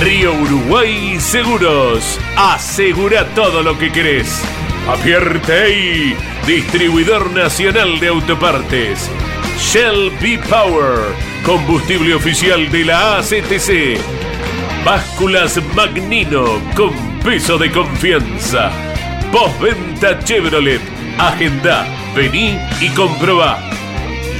Río Uruguay Seguros. Asegura todo lo que querés. Apierte distribuidor nacional de autopartes. Shell B Power, combustible oficial de la ACTC. Básculas Magnino con peso de confianza. Postventa Chevrolet. Agenda, vení y comprobá.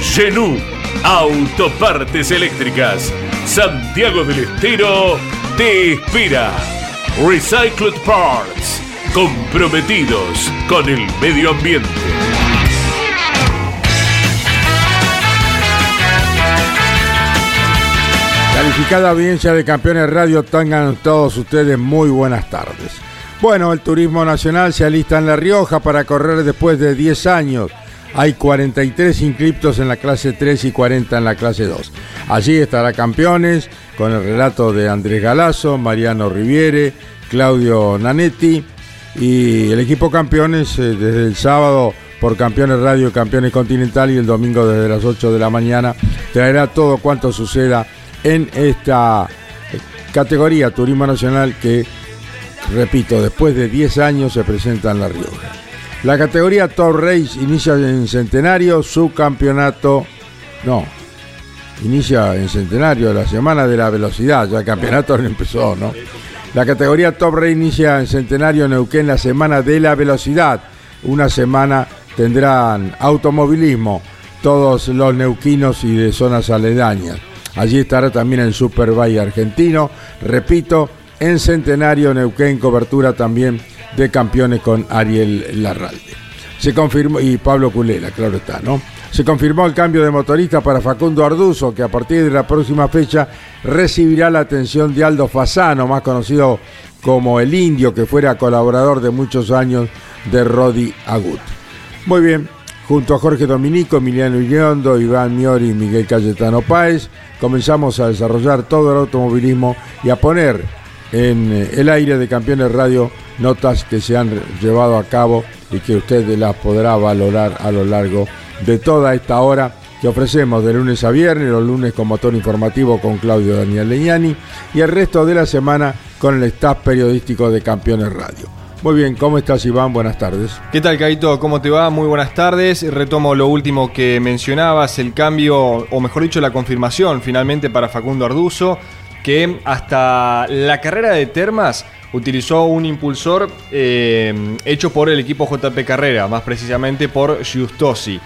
Genú, autopartes eléctricas. Santiago del Estero te espera. Recycled Parts, comprometidos con el medio ambiente. Calificada audiencia de Campeones Radio, tengan todos ustedes muy buenas tardes. Bueno, el turismo nacional se alista en La Rioja para correr después de 10 años. Hay 43 inscriptos en la clase 3 y 40 en la clase 2. Allí estará Campeones con el relato de Andrés Galazo, Mariano Riviere, Claudio Nanetti y el equipo Campeones eh, desde el sábado por Campeones Radio, Campeones Continental y el domingo desde las 8 de la mañana traerá todo cuanto suceda en esta eh, categoría Turismo Nacional que, repito, después de 10 años se presenta en La Rioja. La categoría Top Race inicia en Centenario, su campeonato, no, inicia en Centenario, la semana de la velocidad, ya el campeonato no empezó, ¿no? La categoría Top Race inicia en Centenario Neuquén la semana de la velocidad. Una semana tendrán automovilismo, todos los neuquinos y de zonas aledañas. Allí estará también el Superbike argentino. Repito, en Centenario Neuquén, cobertura también de campeones con Ariel Larralde. Se confirmó, y Pablo Culela, claro está, ¿no? Se confirmó el cambio de motorista para Facundo Arduzo, que a partir de la próxima fecha recibirá la atención de Aldo Fasano, más conocido como el Indio, que fuera colaborador de muchos años de Rodi Agut. Muy bien, junto a Jorge Dominico, Emiliano Iriondo, Iván Miori y Miguel Cayetano Páez, comenzamos a desarrollar todo el automovilismo y a poner en eh, el aire de Campeones Radio notas que se han llevado a cabo y que usted las podrá valorar a lo largo de toda esta hora que ofrecemos de lunes a viernes, los lunes con motor informativo con Claudio Daniel Leñani y el resto de la semana con el staff periodístico de Campeones Radio. Muy bien, ¿cómo estás Iván? Buenas tardes. ¿Qué tal, Caito? ¿Cómo te va? Muy buenas tardes. Retomo lo último que mencionabas, el cambio, o mejor dicho, la confirmación finalmente para Facundo Arduzo, que hasta la carrera de Termas utilizó un impulsor eh, hecho por el equipo JP Carrera, más precisamente por Giustosi.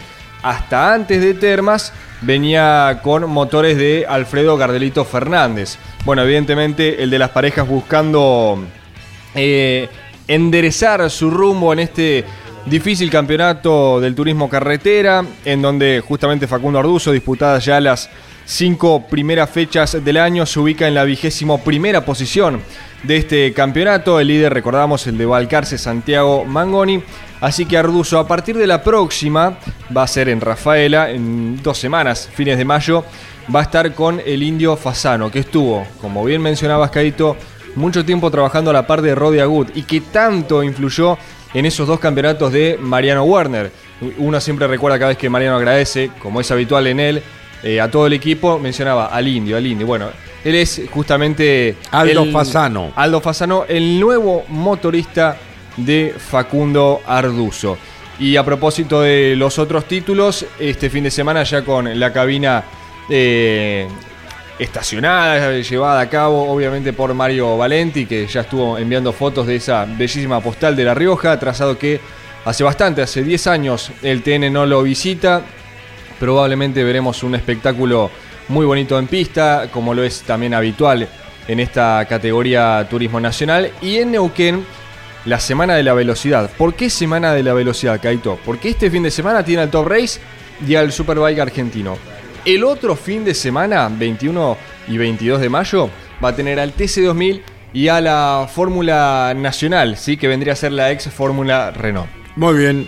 Hasta antes de Termas venía con motores de Alfredo Gardelito Fernández. Bueno, evidentemente el de las parejas buscando eh, enderezar su rumbo en este difícil campeonato del turismo carretera, en donde justamente Facundo Arduzo, disputadas ya las cinco primeras fechas del año, se ubica en la vigésimo primera posición de este campeonato. El líder, recordamos, el de Valcarce, Santiago Mangoni. Así que Arduzo, a partir de la próxima, va a ser en Rafaela, en dos semanas, fines de mayo, va a estar con el indio Fasano, que estuvo, como bien mencionabas, Caito, mucho tiempo trabajando a la par de Rodi Agut y que tanto influyó en esos dos campeonatos de Mariano Werner. Uno siempre recuerda cada vez que Mariano agradece, como es habitual en él, eh, a todo el equipo, mencionaba al indio, al indio. Bueno, él es justamente... Aldo el- Fasano. Aldo Fasano, el nuevo motorista de Facundo Arduzo. Y a propósito de los otros títulos, este fin de semana ya con la cabina eh, estacionada, llevada a cabo obviamente por Mario Valenti, que ya estuvo enviando fotos de esa bellísima postal de La Rioja, trazado que hace bastante, hace 10 años el TN no lo visita. Probablemente veremos un espectáculo muy bonito en pista, como lo es también habitual en esta categoría Turismo Nacional. Y en Neuquén, la Semana de la Velocidad. ¿Por qué Semana de la Velocidad, Kaito? Porque este fin de semana tiene al Top Race y al Superbike argentino. El otro fin de semana, 21 y 22 de mayo, va a tener al TC2000 y a la Fórmula Nacional, ¿sí? que vendría a ser la ex Fórmula Renault. Muy bien.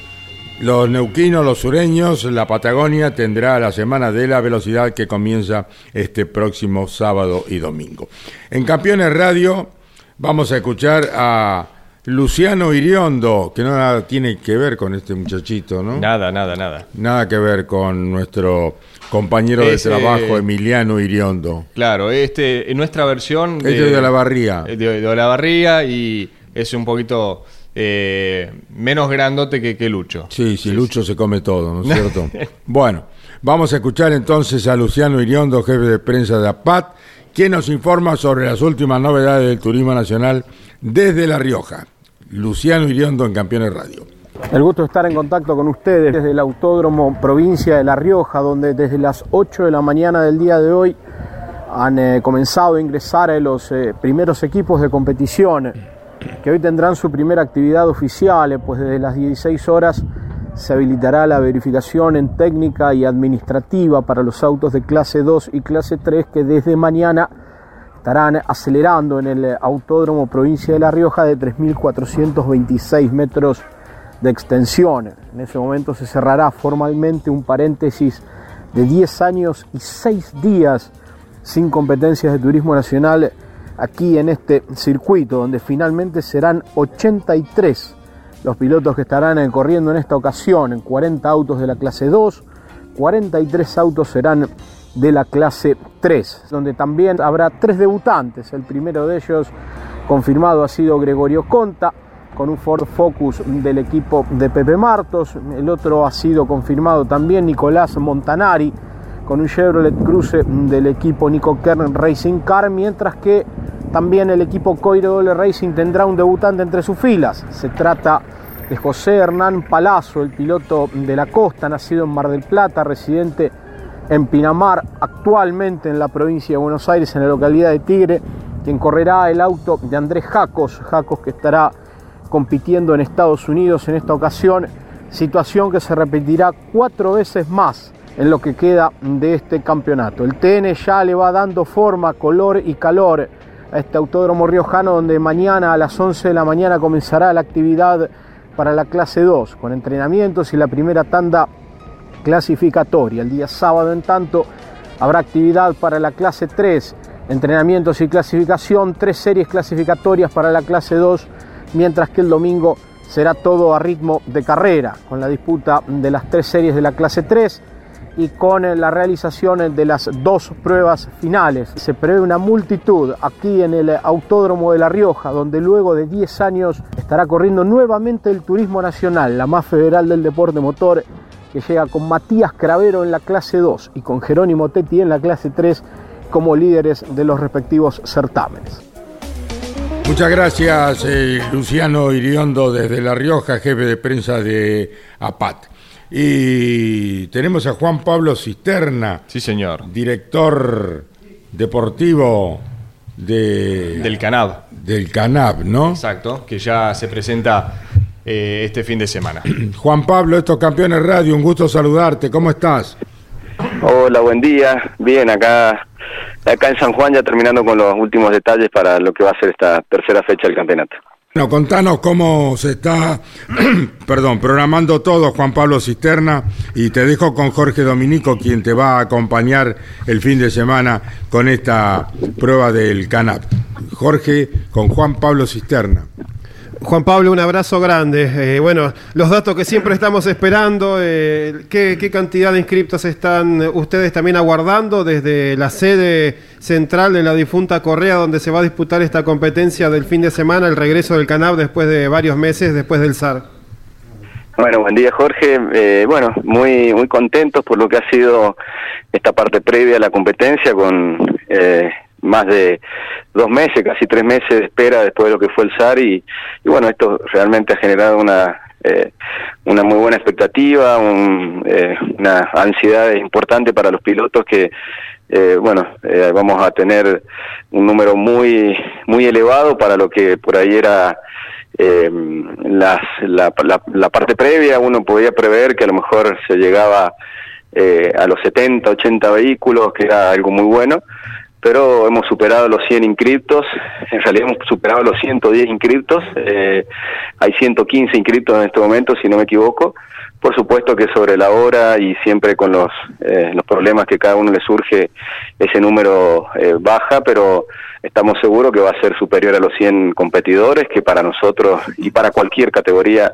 Los neuquinos, los sureños, la Patagonia tendrá la semana de la velocidad que comienza este próximo sábado y domingo. En Campeones Radio vamos a escuchar a Luciano Iriondo, que nada tiene que ver con este muchachito, ¿no? Nada, nada, nada. Nada que ver con nuestro compañero de trabajo Emiliano Iriondo. Claro, este en nuestra versión de, de la Barría. De, de la Barría y es un poquito eh, menos grandote que, que, Lucho. Sí, sí, Lucho se come todo, ¿no es cierto? bueno, vamos a escuchar entonces a Luciano Iriondo, jefe de prensa de APAT, quien nos informa sobre las últimas novedades del turismo nacional desde La Rioja. Luciano Iriondo en Campeones Radio. El gusto de estar en contacto con ustedes desde el Autódromo Provincia de La Rioja, donde desde las 8 de la mañana del día de hoy han eh, comenzado a ingresar los eh, primeros equipos de competición que hoy tendrán su primera actividad oficial, eh, pues desde las 16 horas se habilitará la verificación en técnica y administrativa para los autos de clase 2 y clase 3 que desde mañana estarán acelerando en el Autódromo Provincia de La Rioja de 3.426 metros de extensión. En ese momento se cerrará formalmente un paréntesis de 10 años y 6 días sin competencias de turismo nacional aquí en este circuito, donde finalmente serán 83 los pilotos que estarán corriendo en esta ocasión, en 40 autos de la clase 2, 43 autos serán de la clase 3, donde también habrá tres debutantes. El primero de ellos confirmado ha sido Gregorio Conta, con un Ford Focus del equipo de Pepe Martos. El otro ha sido confirmado también Nicolás Montanari, con un Chevrolet Cruze del equipo Nico Kern Racing Car, mientras que también el equipo Coiro Racing tendrá un debutante entre sus filas. Se trata de José Hernán Palazzo, el piloto de la costa, nacido en Mar del Plata, residente en Pinamar, actualmente en la provincia de Buenos Aires, en la localidad de Tigre, quien correrá el auto de Andrés Jacos, Jacos que estará compitiendo en Estados Unidos en esta ocasión, situación que se repetirá cuatro veces más en lo que queda de este campeonato. El TN ya le va dando forma, color y calor a este autódromo riojano donde mañana a las 11 de la mañana comenzará la actividad para la clase 2 con entrenamientos y la primera tanda clasificatoria. El día sábado en tanto habrá actividad para la clase 3, entrenamientos y clasificación, tres series clasificatorias para la clase 2, mientras que el domingo será todo a ritmo de carrera con la disputa de las tres series de la clase 3 y con eh, la realización de las dos pruebas finales. Se prevé una multitud aquí en el Autódromo de La Rioja, donde luego de 10 años estará corriendo nuevamente el Turismo Nacional, la más federal del deporte motor, que llega con Matías Cravero en la clase 2 y con Jerónimo Tetti en la clase 3 como líderes de los respectivos certámenes. Muchas gracias, eh, Luciano Iriondo, desde La Rioja, jefe de prensa de APAT. Y tenemos a Juan Pablo Cisterna. Sí, señor. Director deportivo de, del CANAB. Del CANAB, ¿no? Exacto, que ya se presenta eh, este fin de semana. Juan Pablo, estos campeones radio, un gusto saludarte. ¿Cómo estás? Hola, buen día. Bien, acá, acá en San Juan ya terminando con los últimos detalles para lo que va a ser esta tercera fecha del campeonato. Bueno, contanos cómo se está, perdón, programando todo, Juan Pablo Cisterna, y te dejo con Jorge Dominico, quien te va a acompañar el fin de semana con esta prueba del CANAP. Jorge, con Juan Pablo Cisterna. Juan Pablo, un abrazo grande. Eh, bueno, los datos que siempre estamos esperando, eh, ¿qué, cantidad de inscriptos están ustedes también aguardando desde la sede central de la difunta Correa, donde se va a disputar esta competencia del fin de semana, el regreso del CANAB después de varios meses, después del SAR? Bueno, buen día Jorge. Eh, bueno, muy muy contentos por lo que ha sido esta parte previa a la competencia con más de dos meses, casi tres meses de espera después de lo que fue el SAR y, bueno, esto realmente ha generado una, eh, una muy buena expectativa, eh, una ansiedad importante para los pilotos que, eh, bueno, vamos a tener un número muy, muy elevado para lo que por ahí era las, la, la, la parte previa, uno podía prever que a lo mejor se llegaba a los 70, 80 vehículos, que era algo muy bueno pero hemos superado los 100 inscriptos, en realidad hemos superado los 110 inscriptos, eh, hay 115 inscriptos en este momento, si no me equivoco, por supuesto que sobre la hora y siempre con los, eh, los problemas que cada uno le surge, ese número eh, baja, pero estamos seguros que va a ser superior a los 100 competidores, que para nosotros y para cualquier categoría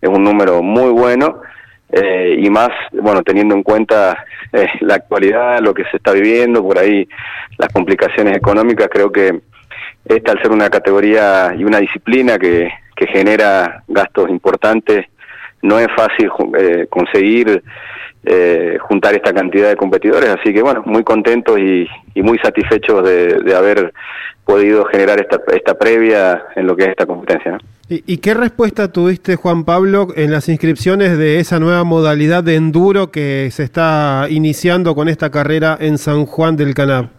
es un número muy bueno. Eh, y más, bueno, teniendo en cuenta eh, la actualidad, lo que se está viviendo, por ahí las complicaciones económicas, creo que esta al ser una categoría y una disciplina que, que genera gastos importantes, no es fácil eh, conseguir eh, juntar esta cantidad de competidores, así que bueno, muy contentos y, y muy satisfechos de, de, haber podido generar esta, esta previa en lo que es esta competencia. ¿no? ¿Y, ¿Y, qué respuesta tuviste, Juan Pablo, en las inscripciones de esa nueva modalidad de enduro que se está iniciando con esta carrera en San Juan del Canab?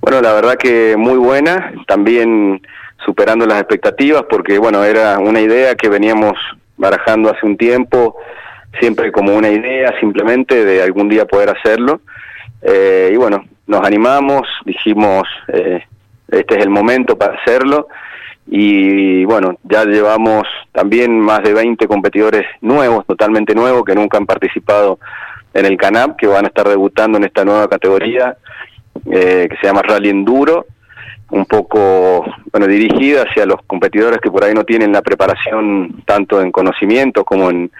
Bueno, la verdad que muy buena, también superando las expectativas, porque bueno, era una idea que veníamos barajando hace un tiempo, siempre como una idea simplemente de algún día poder hacerlo. Eh, y bueno, nos animamos, dijimos, eh, este es el momento para hacerlo. Y bueno, ya llevamos también más de 20 competidores nuevos, totalmente nuevos, que nunca han participado en el CANAP, que van a estar debutando en esta nueva categoría eh, que se llama Rally Enduro un poco bueno dirigida hacia los competidores que por ahí no tienen la preparación tanto en conocimiento como en,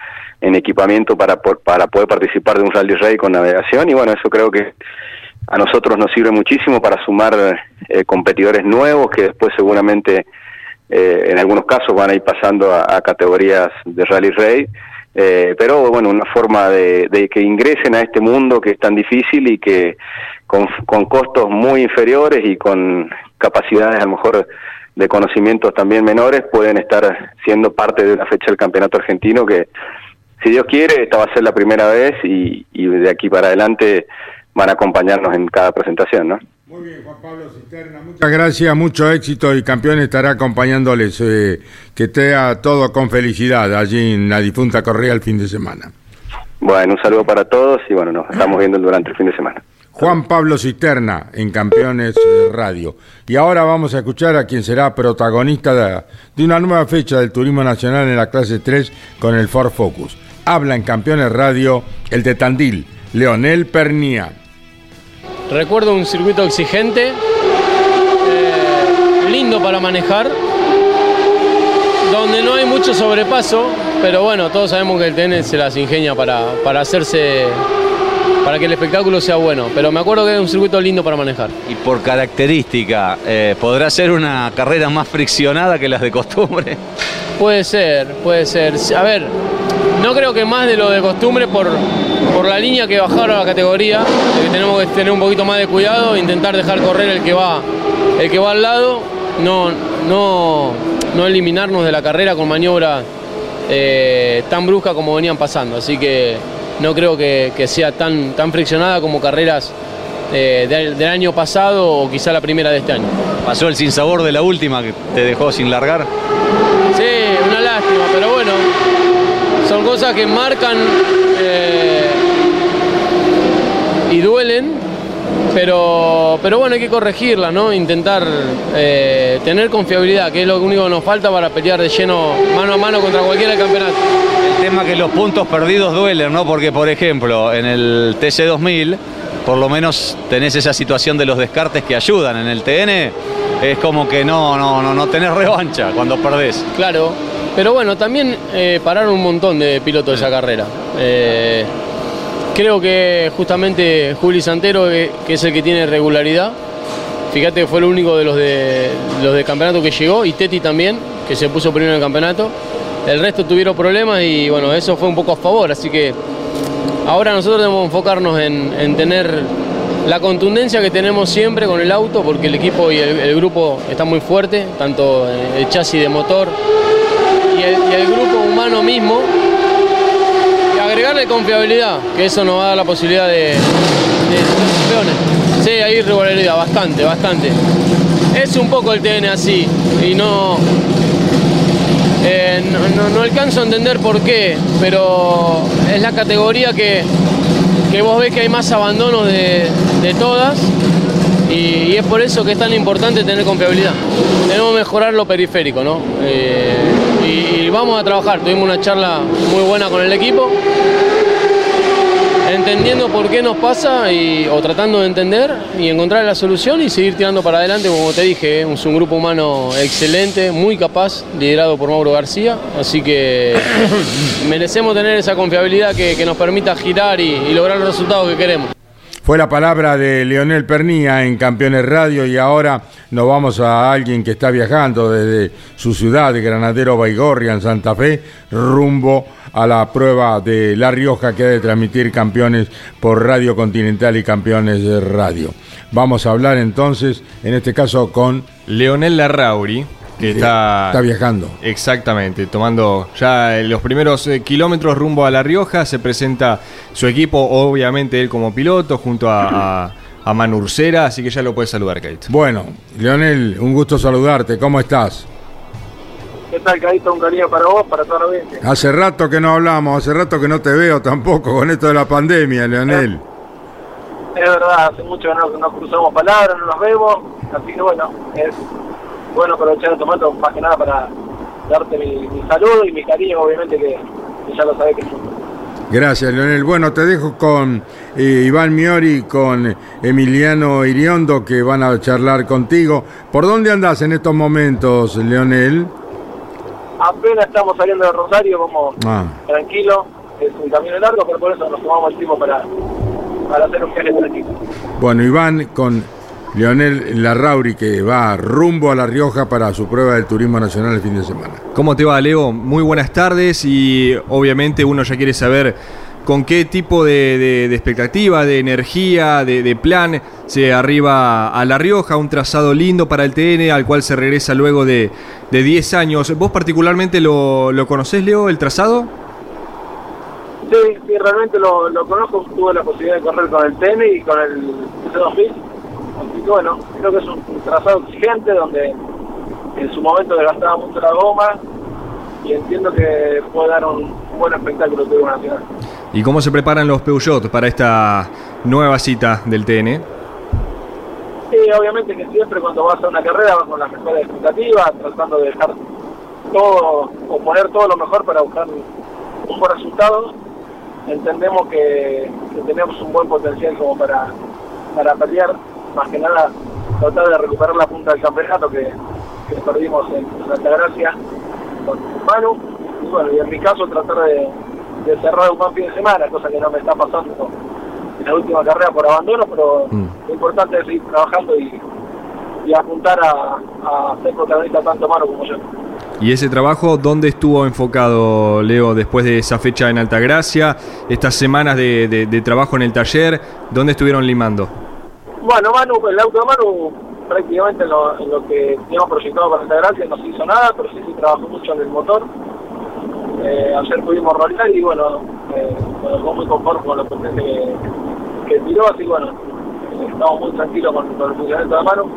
en equipamiento para, para poder participar de un rally rey con navegación. Y bueno eso creo que a nosotros nos sirve muchísimo para sumar eh, competidores nuevos que después seguramente eh, en algunos casos van a ir pasando a, categorías de rally rey eh, pero bueno, una forma de, de, que ingresen a este mundo que es tan difícil y que con, costos muy inferiores y con capacidades a lo mejor de conocimientos también menores pueden estar siendo parte de una fecha del campeonato argentino que si Dios quiere esta va a ser la primera vez y de aquí para adelante van a acompañarnos en cada presentación, ¿no? Muy bien, Juan Pablo Cisterna, muchas gracias, mucho éxito y campeón estará acompañándoles, eh, que tenga todo con felicidad allí en la difunta Correa el fin de semana. Bueno, un saludo para todos y bueno, nos estamos viendo durante el fin de semana. Juan Pablo Cisterna en Campeones Radio. Y ahora vamos a escuchar a quien será protagonista de, de una nueva fecha del Turismo Nacional en la clase 3 con el Ford Focus. Habla en Campeones Radio el de Tandil, Leonel Pernía. Recuerdo un circuito exigente, eh, lindo para manejar, donde no hay mucho sobrepaso, pero bueno, todos sabemos que el TN se las ingenia para, para hacerse para que el espectáculo sea bueno. Pero me acuerdo que es un circuito lindo para manejar. Y por característica, eh, ¿podrá ser una carrera más friccionada que las de costumbre? Puede ser, puede ser. A ver, no creo que más de lo de costumbre por, por la línea que bajaron a la categoría, que tenemos que tener un poquito más de cuidado, intentar dejar correr el que va, el que va al lado, no, no, no eliminarnos de la carrera con maniobras eh, tan bruscas como venían pasando. Así que no creo que, que sea tan, tan, friccionada como carreras eh, del, del, año pasado o quizá la primera de este año. ¿Pasó el sinsabor de la última que te dejó sin largar? Sí, una lástima, pero bueno, son cosas que marcan eh, y duelen, pero, pero bueno, hay que corregirla, ¿no? Intentar eh, tener confiabilidad, que es lo único que nos falta para pelear de lleno mano a mano contra cualquiera del campeonato tema que los puntos perdidos duelen, ¿no? Porque, por ejemplo, en el TC2000, por lo menos tenés esa situación de los descartes que ayudan. En el TN es como que no, no, no, no tenés revancha cuando perdés. Claro, pero bueno, también eh, pararon un montón de pilotos de esa carrera. Eh, creo que justamente Juli Santero, que, que, es el que tiene regularidad, fíjate que fue el único de los de los de campeonato que llegó, y Teti también, que se puso primero en el campeonato el resto tuvieron problemas y bueno, eso fue un poco a favor, así que ahora nosotros debemos enfocarnos en, en tener la contundencia que tenemos siempre con el auto, porque el equipo y el, el grupo está muy fuerte, tanto el chasis de motor y el, grupo humano mismo, y agregarle confiabilidad, que eso nos va a dar la posibilidad de, de, de campeones. Sí, hay regularidad, bastante, bastante. Es un poco el TN así, y no, eh, no, no, no, alcanzo a entender por qué, pero es la categoría que, que vos ves que hay más abandono de, de todas Y, es por eso que es tan importante tener confiabilidad. Tenemos que mejorar lo periférico, ¿no? Eh, y, vamos a trabajar. Tuvimos una charla muy buena con el equipo entendiendo por qué nos pasa y, o tratando de entender y encontrar la solución y seguir tirando para adelante, como te dije, es un grupo humano excelente, muy capaz, liderado por Mauro García, así que merecemos tener esa confiabilidad que, que nos permita girar y, y lograr los resultados que queremos. Fue la palabra de Leonel Pernía en Campeones Radio y ahora nos vamos a alguien que está viajando desde su ciudad de Granadero Baigorria en Santa Fe rumbo a la prueba de La Rioja que ha de transmitir Campeones por Radio Continental y Campeones de Radio. Vamos a hablar entonces, en este caso, con Leonel Larrauri, está, está viajando. Exactamente, tomando ya los primeros eh, kilómetros rumbo a La Rioja. Se presenta su equipo, obviamente él como piloto, junto a, a, a Manu Ursera, así que ya lo puedes saludar, Kate. Bueno, Leonel, un gusto saludarte. ¿Cómo estás? ¿Qué tal, Caíto? Un cariño para vos, para toda la audiencia. Hace rato que no hablamos, hace rato que no te veo tampoco con esto de la pandemia, Leonel. Es verdad, hace mucho que no, no cruzamos palabras, no nos vemos, así que bueno, es bueno aprovechar este momento más que nada para darte mi, mi saludo y mi cariño, obviamente que, que ya lo sabés que Gracias, Leonel. Bueno, te dejo con eh, Iván Miori y con Emiliano Iriondo que van a charlar contigo. ¿Por dónde andás en estos momentos, Leonel? Apenas estamos saliendo de Rosario, vamos Ah. tranquilo, es un camino largo, pero por eso nos tomamos el tiempo para, para hacer un viaje tranquilo. Bueno, Iván con Leonel Larrauri que va rumbo a La Rioja para su prueba del Turismo Nacional el fin de semana. ¿Cómo te va, Leo? Muy buenas tardes y obviamente uno ya quiere saber con qué tipo de, de- de expectativa, de energía, de, de plan se arriba a La Rioja, un trazado lindo para el TN al cual se regresa luego de, de 10 años. ¿Vos particularmente lo, lo conocés, Leo, el trazado? Sí, sí, realmente lo, lo conozco, tuve la posibilidad de correr con el TN y con el C2000, así que bueno, creo que es un, trazado exigente donde en su momento desgastaba mucho la goma y entiendo que puede dar un, un buen espectáculo turismo nacional. ¿Y cómo se preparan los Peugeot para esta nueva cita del TN? Sí, obviamente que siempre cuando vas a una carrera vas con las mejores expectativas, tratando de dejar todo o poner todo lo mejor para buscar un buen resultado. Entendemos que, que tenemos un buen potencial como para, para pelear, más que nada tratar de recuperar la punta del campeonato que, que perdimos en Altagracia con Manu. Y bueno, y en mi caso tratar de, de cerrar un buen fin de semana, cosa que no me está pasando en la última carrera por abandono, pero Mm. lo importante es seguir trabajando y, y apuntar a, a ser protagonista tanto Manu como yo. ¿Y ese trabajo dónde estuvo enfocado, Leo, después de esa fecha en Altagracia? Estas semanas de, de- de trabajo en el taller, ¿dónde estuvieron limando? Bueno, Manu, el auto de Manu prácticamente en lo, que teníamos proyectado para esta gracia no se hizo nada, pero sí se trabajó mucho en el motor. Eh, ayer pudimos rolear y bueno, eh, muy conforme con la potencia que, que tiró, así bueno, estamos muy tranquilos con, el funcionamiento de Manu.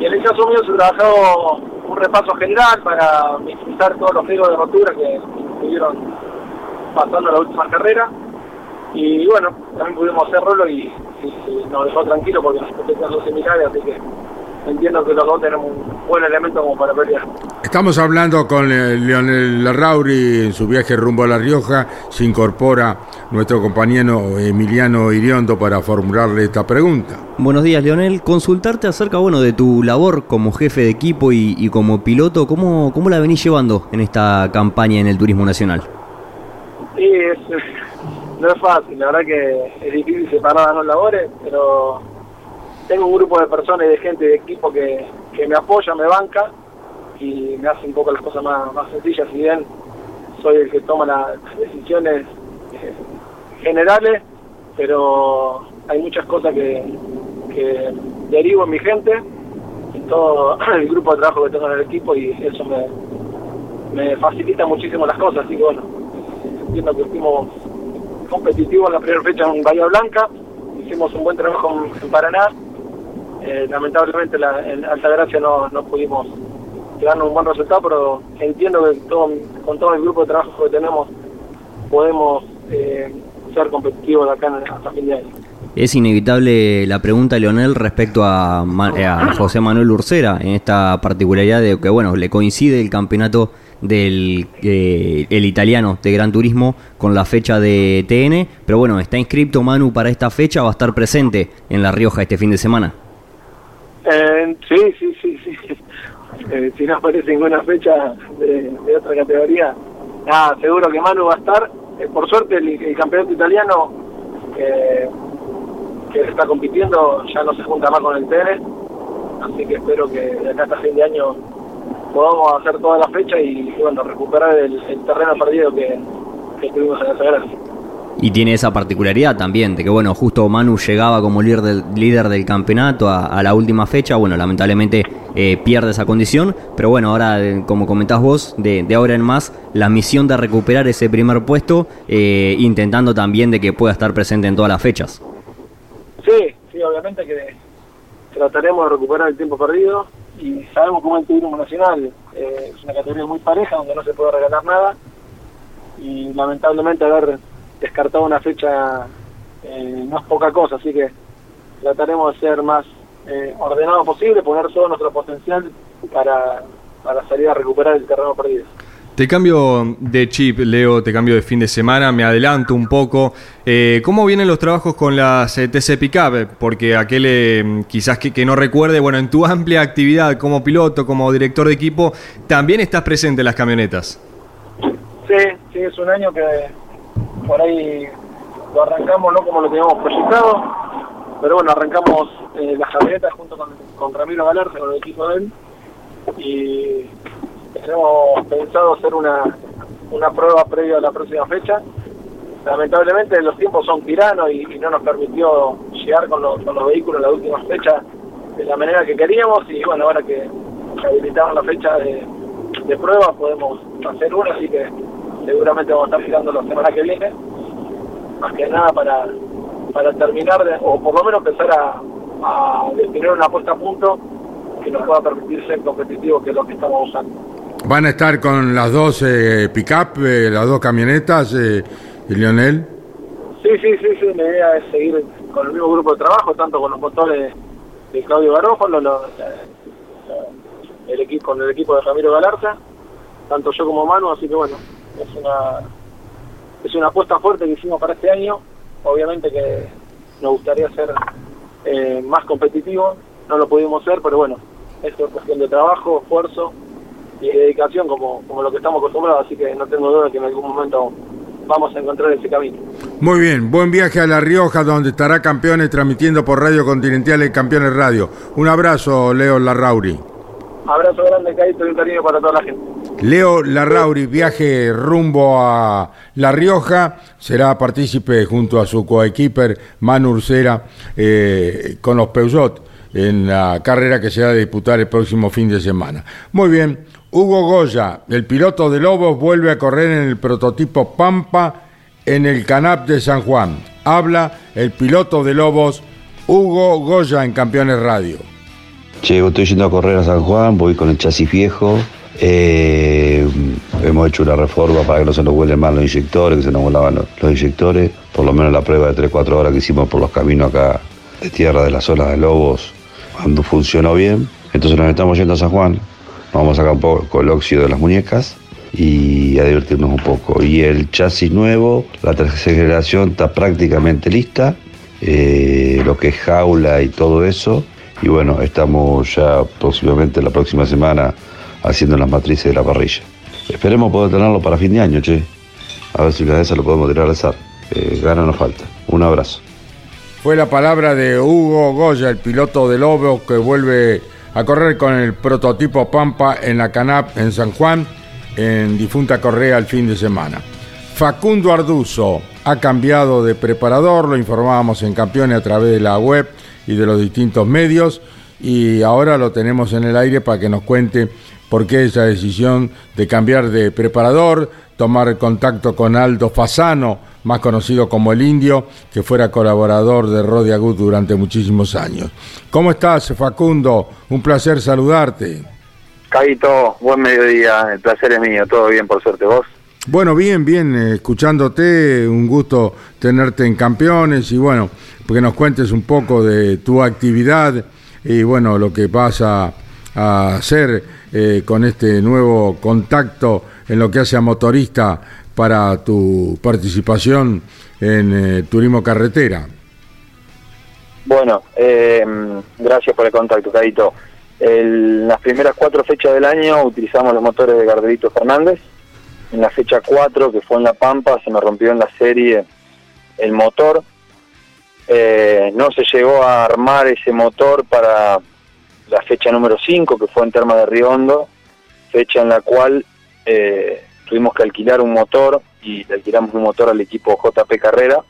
Y en el caso mío se trabajó un repaso general para minimizar todos los riesgos de rotura que estuvieron pasando la última carrera. Y bueno, también pudimos hacerlo y, y nos dejó tranquilo porque son similares, así que entiendo que los dos tenemos un buen elemento como para pelear. Estamos hablando con eh, Leonel Larrauri en su viaje rumbo a La Rioja. Se incorpora nuestro compañero Emiliano Iriondo para formularle esta pregunta. Buenos días, Leonel. Consultarte acerca bueno, de tu labor como jefe de equipo y, y como piloto, ¿cómo, ¿cómo la venís llevando en esta campaña en el Turismo Nacional? Sí, es, no es fácil, la verdad que es difícil separar las dos labores, pero tengo un grupo de personas y de gente de equipo que, que me apoya, me banca y me hace un poco las cosas más, más sencillas, si bien soy el que toma las decisiones eh, generales, pero hay muchas cosas que, que derivo en mi gente, en todo el grupo de trabajo que tengo en el equipo y eso me, me facilita muchísimo las cosas, así que bueno, entiendo que fuimos competitivos en la primera fecha en Bahía Blanca, hicimos un buen trabajo en, Paraná, Eh, lamentablemente la, en Altagracia no, no pudimos llegarnos un buen resultado, pero entiendo que todo, con todo el grupo de trabajo que tenemos podemos eh, ser competitivos acá en- hasta fin es inevitable la pregunta, Leonel, respecto a, a José Manuel Ursera, en esta particularidad de que, bueno, le coincide el campeonato del eh, el italiano de Gran Turismo con la fecha de TN, pero bueno, está inscrito Manu para esta fecha, va a estar presente en La Rioja este fin de semana. Eh, sí, sí, sí, sí. Eh, si no aparece ninguna fecha de, otra categoría, nada, seguro que Manu va a estar. por suerte el, campeonato italiano que está compitiendo ya no se junta más con el TN, así que espero que de acá hasta fin de año podamos hacer toda la fecha y, bueno, recuperar el, terreno perdido que, tuvimos en esa gran. Y tiene esa particularidad también, de que bueno, justo Manu llegaba como líder del, líder del campeonato a, la última fecha, bueno, lamentablemente eh, pierde esa condición, pero bueno, ahora, como comentás vos, de, ahora en más, la misión de recuperar ese primer puesto, eh, intentando también de que pueda estar presente en todas las fechas. Sí, sí, obviamente que trataremos de recuperar el tiempo perdido, y sabemos cómo el turismo nacional eh, es una categoría muy pareja donde no se puede regalar nada y lamentablemente haber descartado una fecha eh, no es poca cosa, así que trataremos de ser más eh, ordenado posible, poner todo nuestro potencial para, para salir a recuperar el terreno perdido. Te cambio de chip, Leo, te cambio de fin de semana, me adelanto un poco. Eh, ¿Cómo vienen los trabajos con las eh, TC Pickup? Porque aquel eh, quizás que, no recuerde, bueno, en tu amplia actividad como piloto, como director de equipo, también estás presente en las camionetas. Sí, sí, es un año que por ahí lo arrancamos no como lo teníamos proyectado, pero bueno, arrancamos las camionetas junto con, con Ramiro Galarza, con el equipo de él, y tenemos pensado hacer una, una prueba previa a la próxima fecha. Lamentablemente los tiempos son tiranos y, no nos permitió llegar con los, con los vehículos en la última fecha de la manera que queríamos y bueno, ahora que habilitamos la fecha de, de prueba podemos hacer una, así que seguramente vamos a estar girando la semana que viene, más que nada para, para terminar de, o por lo menos empezar a, a definir una puesta a punto que nos pueda permitir ser competitivos, que es lo que estamos usando. ¿Van a estar con las dos eh, pick-up, eh, las dos camionetas, eh, Lionel? Sí, sí, sí, sí, la idea es seguir con el mismo grupo de trabajo, tanto con los motores de Claudio Garófalo, el equipo, con el equipo de Ramiro Galarza, tanto yo como Manu, así que bueno, es una, es una apuesta fuerte que hicimos para este año, obviamente que nos gustaría ser eh, más competitivos, no lo pudimos ser, pero bueno, esto es cuestión de trabajo, esfuerzo y dedicación como, como lo que estamos acostumbrados, así que no tengo duda que en algún momento vamos a encontrar ese camino. Muy bien, buen viaje a La Rioja, donde estará Campeones transmitiendo por Radio Continental y Campeones Radio. Un abrazo, Leo Larrauri. Abrazo grande, Caíto, y un cariño para toda la gente. Leo Larrauri, viaje rumbo a La Rioja, será partícipe junto a su coequiper Manu Ursera eh, con los Peugeot en la carrera que se va a disputar el próximo fin de semana. Muy bien, Hugo Goya, el piloto de Lobos, vuelve a correr en el prototipo Pampa en el Canap de San Juan. Habla el piloto de Lobos, Hugo Goya, en Campeones Radio. Che, estoy yendo a correr a San Juan, voy con el chasis viejo. Eh, hemos hecho una reforma para que no se nos vuelen mal los inyectores, que se nos volaban los, inyectores. Por lo menos la prueba de 3-4 horas que hicimos por los caminos acá de tierra de la zona de Lobos, cuando funcionó bien. Entonces nos estamos yendo a San Juan, Vamos a sacar un poco el óxido de las muñecas y a divertirnos un poco. Y el chasis nuevo, la tercera generación está prácticamente lista, eh, lo que es jaula y todo eso. Y bueno, estamos ya posiblemente la próxima semana haciendo las matrices de la parrilla. Esperemos poder tenerlo para fin de año, che. A ver si una de esas lo podemos tirar al azar. Eh, gana nos falta. Un abrazo. Fue la palabra de Hugo Goya, el piloto de Lobo que vuelve a correr con el prototipo Pampa en la Canap en San Juan, en difunta Correa el fin de semana. Facundo Arduzo ha cambiado de preparador, lo informábamos en Campeones a través de la web y de los distintos medios y ahora lo tenemos en el aire para que nos cuente por qué esa decisión de cambiar de preparador, tomar contacto con Aldo Fasano, más conocido como el Indio, que fuera colaborador de Rodi Agut durante muchísimos años. ¿Cómo estás, Facundo? Un placer saludarte. Caito, buen mediodía, el placer es mío, todo bien por suerte, vos. Bueno, bien, bien, eh, escuchándote, un gusto tenerte en Campeones y bueno, que nos cuentes un poco de tu actividad y bueno, lo que vas a, a hacer eh, con este nuevo contacto en lo que hace a motorista para tu participación en eh, turismo carretera. Bueno, eh, gracias por el contacto, Carito. En las primeras cuatro fechas del año utilizamos los motores de Gardelito Fernández. En la fecha 4, que fue en La Pampa, se me rompió en la serie el motor. Eh, no se llegó a armar ese motor para la fecha número 5, que fue en Terma de Riondo, fecha en la cual eh, tuvimos que alquilar un motor y le alquilamos un motor al equipo JP Carrera.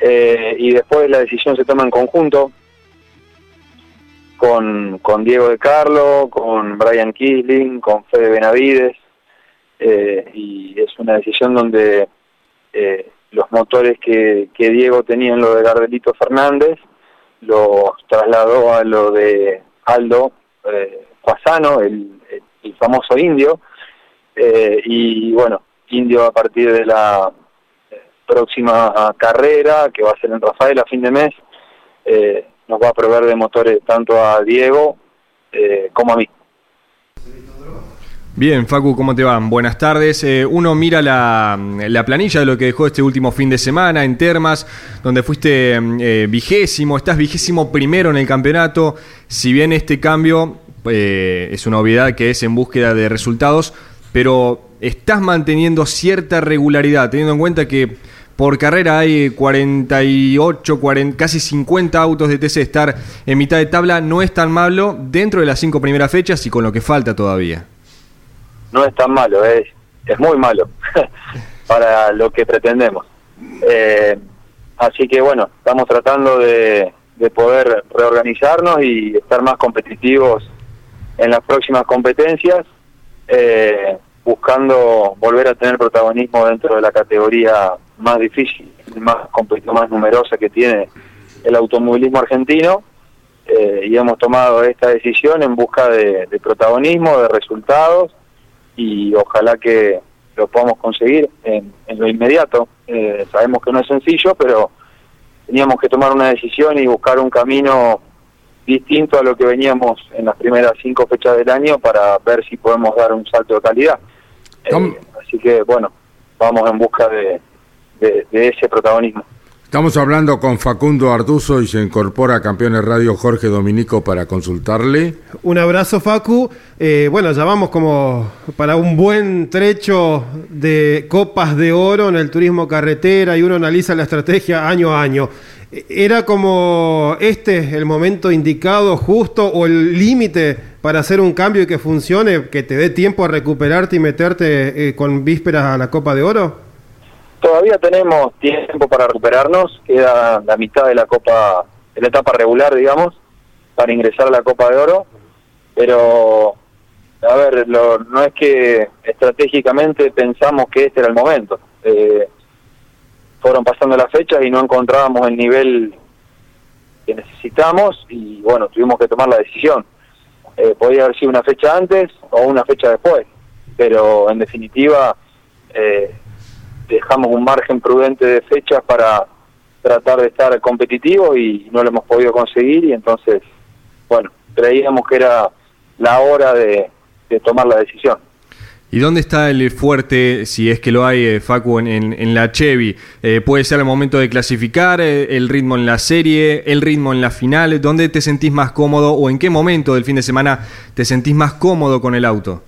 Eh, y después la decisión se toma en conjunto con, con Diego de Carlo, con Brian Kisling, con Fede Benavides, eh, y es una decisión donde eh, los motores que, Diego tenía en lo de Gardelito Fernández los trasladó a lo de Aldo eh, el, el, famoso indio, eh, y bueno, indio a partir de la próxima carrera, que va a ser en Rafael a fin de mes, eh, nos va a proveer de motores tanto a Diego eh, como a mí. Bien, Facu, ¿cómo te van? Buenas tardes. Eh, uno mira la, la, planilla de lo que dejó este último fin de semana en Termas, donde fuiste eh, vigésimo, estás vigésimo primero en el campeonato. Si bien este cambio eh, es una obviedad que es en búsqueda de resultados, pero estás manteniendo cierta regularidad, teniendo en cuenta que por carrera hay 48, 40, casi 50 autos de TC. Estar en mitad de tabla no es tan malo dentro de las cinco primeras fechas y con lo que falta todavía no es tan malo, es, es muy malo para lo que pretendemos. Eh, así que bueno, estamos tratando de, de poder reorganizarnos y estar más competitivos en las próximas competencias, eh, buscando volver a tener protagonismo dentro de la categoría más difícil, más más numerosa que tiene el automovilismo argentino. Eh, y hemos tomado esta decisión en busca de, protagonismo, de resultados y ojalá que lo podamos conseguir en, lo inmediato. Eh, sabemos que no es sencillo, pero teníamos que tomar una decisión y buscar un camino distinto a lo que veníamos en las primeras cinco fechas del año para ver si podemos dar un salto de calidad. Eh, así que bueno, vamos en busca de ese protagonismo. Estamos hablando con Facundo Arduzo y se incorpora a Campeones Radio Jorge Dominico para consultarle. Un abrazo Facu. Eh, bueno, ya vamos como para un buen trecho de copas de oro en el turismo carretera y uno analiza la estrategia año a año. ¿Era como este el momento indicado, justo o el límite para hacer un cambio y que funcione, que te dé tiempo a recuperarte y meterte eh, con vísperas a la Copa de Oro? Todavía tenemos tiempo para recuperarnos, queda la mitad de la Copa, de la etapa regular, digamos, para ingresar a la Copa de Oro, pero a ver, no es que estratégicamente pensamos que este era el momento. Eh, fueron pasando las fechas y no encontrábamos el nivel que necesitamos y bueno, tuvimos que tomar la decisión. Eh, podía haber sido una fecha antes o una fecha después, pero en definitiva eh, dejamos un margen prudente de fechas para tratar de estar competitivos y no lo hemos podido conseguir y entonces, bueno, creíamos que era la hora de, tomar la decisión. ¿Y dónde está el fuerte, si es que lo hay, eh, Facu, en, la Chevy? Eh, ¿Puede ser el momento de clasificar, eh, el ritmo en la serie, el ritmo en la final? ¿Dónde te sentís más cómodo o en qué momento del fin de semana te sentís más cómodo con el auto?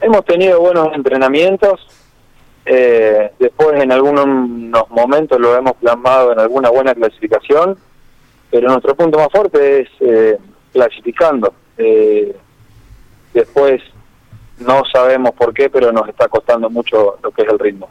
Hemos tenido buenos entrenamientos, después en algunos momentos lo hemos plasmado en alguna buena clasificación, pero nuestro punto más fuerte es clasificando. Después no sabemos por qué, pero nos está costando mucho lo que es el ritmo.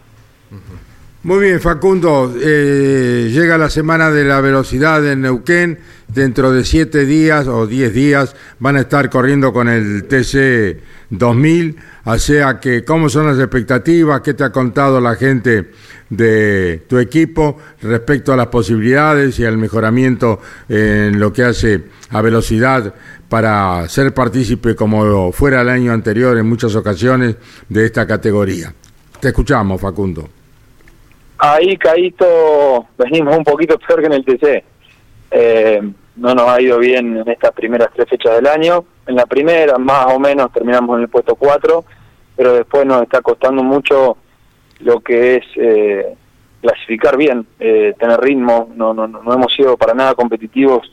Muy bien, Facundo. Eh, llega la semana de la velocidad en Neuquén. Dentro de siete días o diez días van a estar corriendo con el TC 2000. O sea que, ¿cómo son las expectativas? ¿Qué te ha contado la gente de tu equipo respecto a las posibilidades y al mejoramiento en lo que hace a velocidad para ser partícipe como fuera el año anterior en muchas ocasiones de esta categoría? Te escuchamos, Facundo. Ahí, Caíto, venimos un poquito peor que en el TC. Eh, no nos ha ido bien en estas primeras tres fechas del año. En la primera, más o menos, terminamos en el puesto 4, pero después nos está costando mucho lo que es eh, clasificar bien, eh, tener ritmo. No, no, no hemos sido para nada competitivos,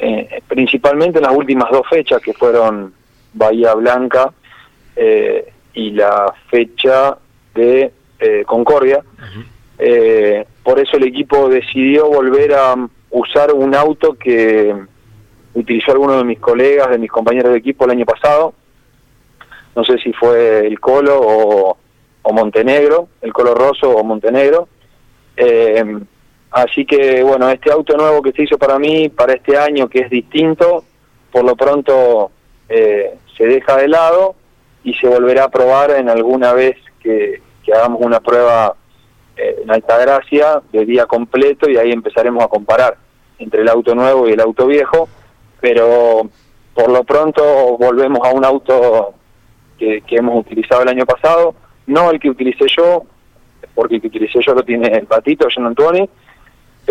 eh, principalmente en las últimas dos fechas, que fueron Bahía Blanca eh, y la fecha de eh, Concordia. Eh, por eso el equipo decidió volver a usar un auto que utilizó alguno de mis colegas, de mis compañeros de equipo el año pasado. No sé si fue el Colo o, o Montenegro, el Colo Rosso o Montenegro. Así que bueno, este auto nuevo que se hizo para mí, para este año, que es distinto, por lo pronto eh, se deja de lado y se volverá a probar en alguna vez que, hagamos una prueba eh, en Altagracia de día completo y ahí empezaremos a comparar entre el auto nuevo y el auto viejo, pero por lo pronto volvemos a un auto que, que hemos utilizado el año pasado, no el que utilicé yo, porque el que utilicé yo lo tiene el patito, John Antoni,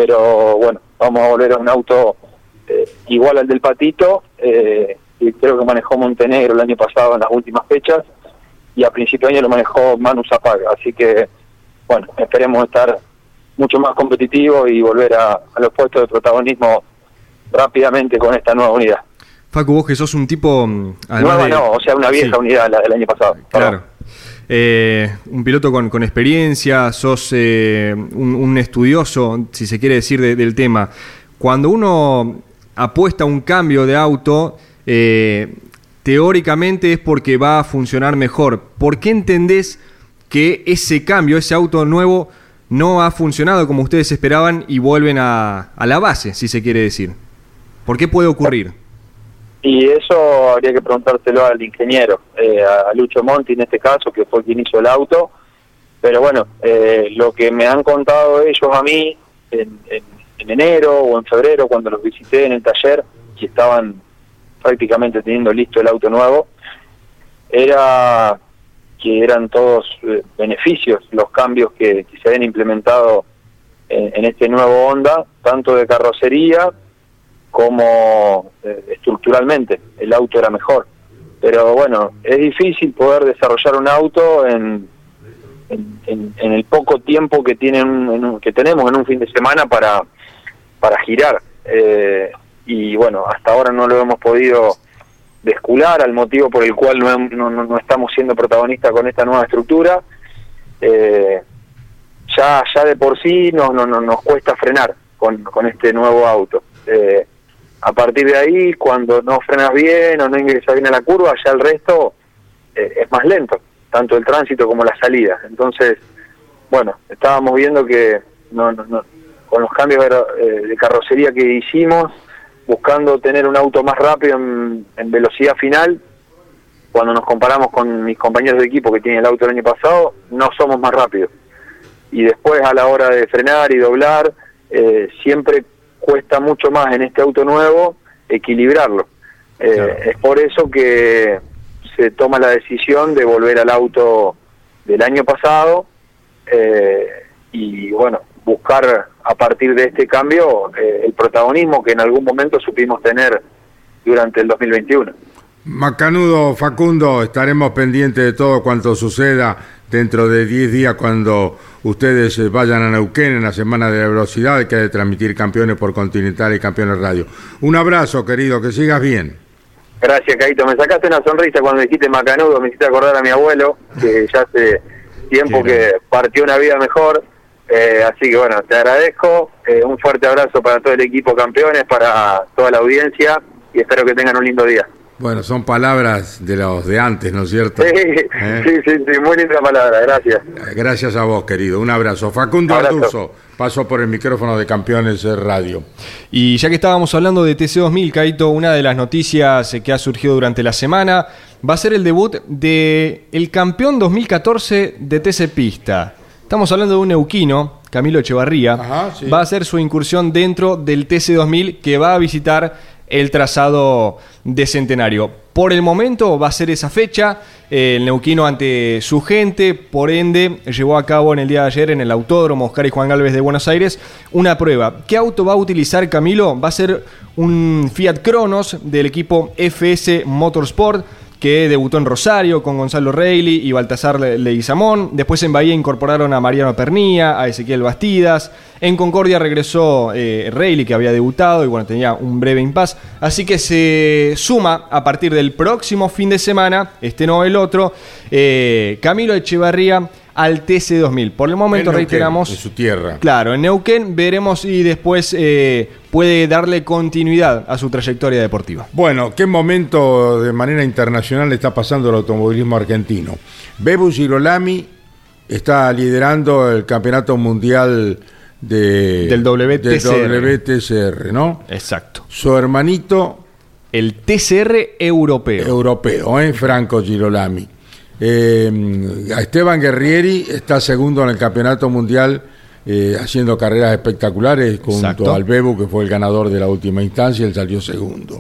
pero bueno, vamos a volver a un auto eh, igual al del patito, eh, y creo que manejó Montenegro el año pasado en las últimas fechas, y a principio de año lo manejó Manu Zapaga, así que bueno, esperemos estar mucho más competitivos y volver a, a los puestos de protagonismo rápidamente con esta nueva unidad. Facu, vos que sos un tipo... mm, Nueva de- no, o sea, una vieja Sí. unidad la del año pasado. Claro. Eh, un piloto con, experiencia, sos eh, un, estudioso, si se quiere decir, de- del tema. Cuando uno apuesta a un cambio de auto, eh, teóricamente es porque va a funcionar mejor. ¿Por qué entendés que ese cambio, ese auto nuevo, no ha funcionado como ustedes esperaban y vuelven a, a la base, si se quiere decir? ¿Por qué puede ocurrir? Y eso habría que preguntárselo al ingeniero, eh, a Lucho Monti en este caso, que fue quien hizo el auto. Pero bueno, eh, lo que me han contado ellos a mí en, en- en enero o en febrero, cuando los visité en el taller y estaban prácticamente teniendo listo el auto nuevo, era que eran todos eh, beneficios los cambios que, que se habían implementado en, en este nuevo Honda, tanto de carrocería como eh, estructuralmente el auto era mejor. Pero bueno, es difícil poder desarrollar un auto en, en, en- en el poco tiempo que tienen en que tenemos en un fin de semana para para girar. Eh, y bueno, hasta ahora no lo hemos podido descular al motivo por el cual no, no, no- no estamos siendo protagonistas con esta nueva estructura. Eh, ya ya de por sí nos, no, no- nos cuesta frenar con, con este nuevo auto. Eh, a partir de ahí, cuando no frenas bien o no ingresas bien a la curva, ya el resto eh, es más lento, tanto el tránsito como la salida. Entonces, bueno, estábamos viendo que no, no, no- con los cambios de, eh, de carrocería que hicimos, buscando tener un auto más rápido en, en velocidad final, cuando nos comparamos con mis compañeros de equipo que tienen el auto el año pasado, no somos más rápidos. Y después a la hora de frenar y doblar, eh, siempre cuesta mucho más en este auto nuevo equilibrarlo. Eh, Es por eso que se toma la decisión de volver al auto del año pasado eh, y bueno, buscar a partir de este cambio eh, el protagonismo que en algún momento supimos tener durante el 2021. Macanudo, Facundo, estaremos pendientes de todo cuanto suceda dentro de 10 días cuando ustedes eh, vayan a Neuquén en la Semana de la Velocidad que hay de transmitir campeones por Continental y campeones radio. Un abrazo, querido, que sigas bien. Gracias, Caito. Me sacaste una sonrisa cuando dijiste macanudo, me hiciste acordar a mi abuelo, que ya hace tiempo que partió una vida mejor. Eh, así que bueno, te agradezco. Eh, un fuerte abrazo para todo el equipo campeones, para toda la audiencia y espero que tengan un lindo día. Bueno, son palabras de los de antes, ¿no es cierto? Sí, ¿Eh? sí, sí, sí, muy linda palabra, gracias. Gracias a vos, querido. Un abrazo. Facundo Abrazo. Arduzo, paso por el micrófono de Campeones Radio. Y ya que estábamos hablando de TC2000, Caito, una de las noticias que ha surgido durante la semana va a ser el debut de el campeón 2014 de TC Pista. Estamos hablando de un neuquino, Camilo Echevarría. Va a hacer su incursión dentro del TC2000 que va a visitar el trazado de Centenario. Por el momento va a ser esa fecha, eh, el neuquino ante su gente, por ende llevó a cabo en el día de ayer en el Autódromo Oscar y Juan Galvez de Buenos Aires una prueba. ¿Qué auto va a utilizar Camilo? Va a ser un Fiat Cronos del equipo FS Motorsport que debutó en Rosario con Gonzalo Reilly y Baltasar Le- Leguizamón. Después en Bahía incorporaron a Mariano Pernía, a Ezequiel Bastidas. En Concordia regresó eh, Reilly, que había debutado y bueno, tenía un breve impas. Así que se suma a partir del próximo fin de semana, este no el otro, eh, Camilo Echevarría al TC2000. Por el momento En Neuquén, reiteramos... en su tierra. Claro, en Neuquén veremos si después eh, puede darle continuidad a su trayectoria deportiva. Bueno, ¿qué momento de manera internacional le está pasando el automovilismo argentino? Bebu Girolami está liderando el campeonato mundial de, Del WTCR. del WTCR, ¿no? Exacto. Su hermanito... El TCR europeo. Europeo, ¿eh? Franco Girolami. Eh, Esteban Guerrieri está segundo en el campeonato mundial eh, haciendo carreras espectaculares junto Exacto. al Bebu, que fue el ganador de la última instancia, él salió segundo.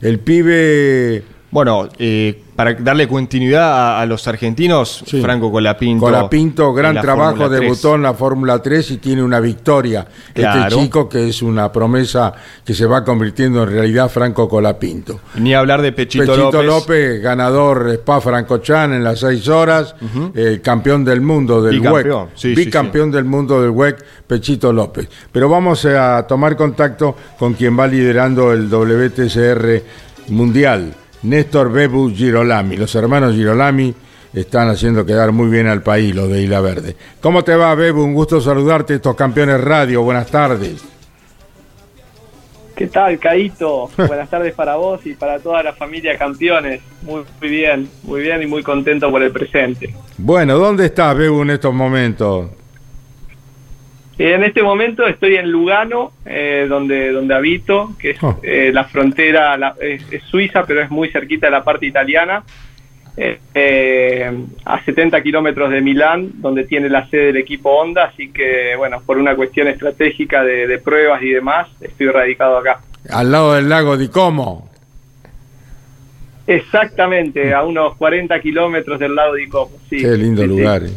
El pibe... Bueno, eh, para darle continuidad a, a los argentinos, Franco Colapinto. Colapinto, gran trabajo, Fórmula 3. debutó en la Fórmula 3 y tiene una victoria. Claro. Este chico que es una promesa que se va convirtiendo en realidad Franco Colapinto. Ni hablar de Pechito, Pechito López. López. ganador Spa Francorchamps en las seis horas, eh, campeón del mundo del Bicampeón, WEC, sí, sí, bicampeón del mundo del WEC, Pechito López. Pero vamos a tomar contacto con quien va liderando el WTCR mundial, Néstor Bebu Girolami. Los hermanos Girolami están haciendo quedar muy bien al país, los de Isla Verde. ¿Cómo te va, Bebu? Un gusto saludarte, estos campeones radio. Buenas tardes. ¿Qué tal, Caito? Buenas tardes para vos y para toda la familia campeones. Muy, muy bien, muy bien y muy contento por el presente. Bueno, ¿dónde estás, Bebu, en estos momentos? En este momento estoy en Lugano, eh, donde, donde habito, que es Oh. eh, la frontera, la- es, es Suiza, pero es muy cerquita de la parte italiana, eh, eh, a 70 kilómetros de Milán, donde tiene la sede del equipo Honda, así que, bueno, por una cuestión estratégica de, de pruebas y demás, estoy radicado acá. Al lado del lago di Como. Exactamente, a unos 40 kilómetros del lado de Icopo. Sí, Qué lindo sí, sí. lugar. eh.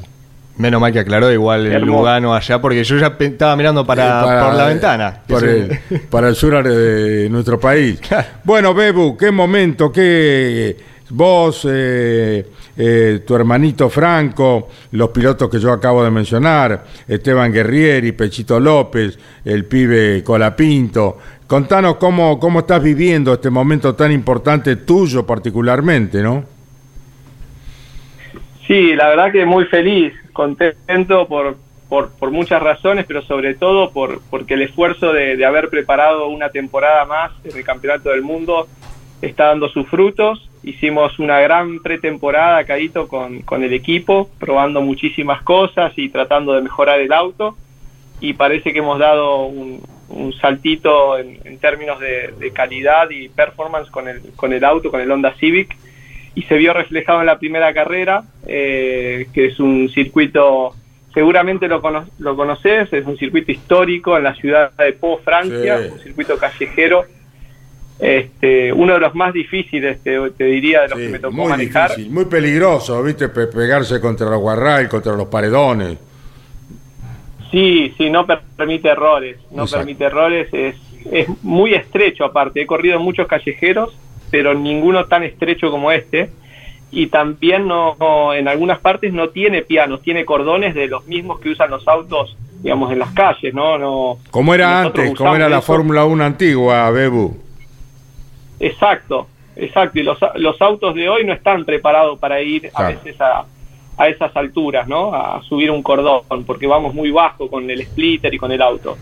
Menos mal que aclaró igual el. Lugano allá, porque yo ya estaba mirando para, Eh, para- por la ventana. Por el, se- para el sur de nuestro país. Bueno, Bebu, qué momento, qué vos, eh, eh, tu hermanito Franco, los pilotos que yo acabo de mencionar, Esteban Guerrieri, Pechito López, el pibe Colapinto. Contanos cómo, cómo estás viviendo este momento tan importante tuyo particularmente, ¿no? Sí, la verdad que muy feliz, contento por, por, muchas razones, pero sobre todo por porque el esfuerzo de, de haber preparado una temporada más en el Campeonato del Mundo está dando sus frutos. Hicimos una gran pretemporada, Caíto, con, con el equipo, probando muchísimas cosas y tratando de mejorar el auto. Y parece que hemos dado un, un saltito en, en términos de, de calidad y performance con el, con el auto, con el Honda Civic y se vio reflejado en la primera carrera, eh, que es un circuito, seguramente lo, cono- lo conoces, es un circuito histórico en la ciudad de Po, Francia, Sí. un circuito callejero, este, uno de los más difíciles, te, te diría, de los que me tocó Muy manejar. difícil, muy peligroso, ¿viste? Pe- pegarse contra los guarral, contra los paredones. Sí, sí, no per- permite errores, no Exacto. permite errores, es, es muy estrecho aparte, he corrido en muchos callejeros, pero ninguno tan estrecho como este, y también no, no- en algunas partes no tiene pianos, tiene cordones de los mismos que usan los autos, digamos, en las calles, ¿no? no ¿Cómo era antes? ¿Cómo era la eso. Fórmula 1 antigua, Bebu? Exacto, exacto. Y los, los autos de hoy no están preparados para ir a veces a, a esas alturas, ¿no? A subir un cordón, porque vamos muy bajo con el splitter y con el auto.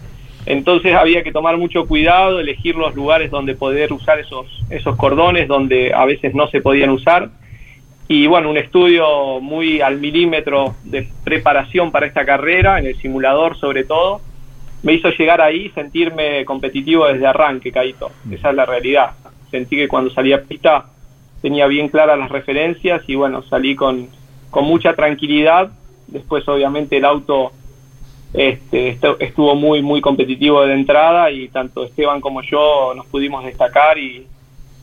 Entonces había que tomar mucho cuidado, elegir los lugares donde poder usar esos, esos cordones, donde a veces no se podían usar. Y bueno, un estudio muy al milímetro de preparación para esta carrera, en el simulador sobre todo, me hizo llegar ahí y sentirme competitivo desde arranque, Caito. Esa es la realidad. Sentí que cuando salí a pista tenía bien claras las referencias y bueno, salí con, con mucha tranquilidad. Después obviamente el auto este, estuvo muy muy competitivo de entrada y tanto Esteban como yo nos pudimos destacar y,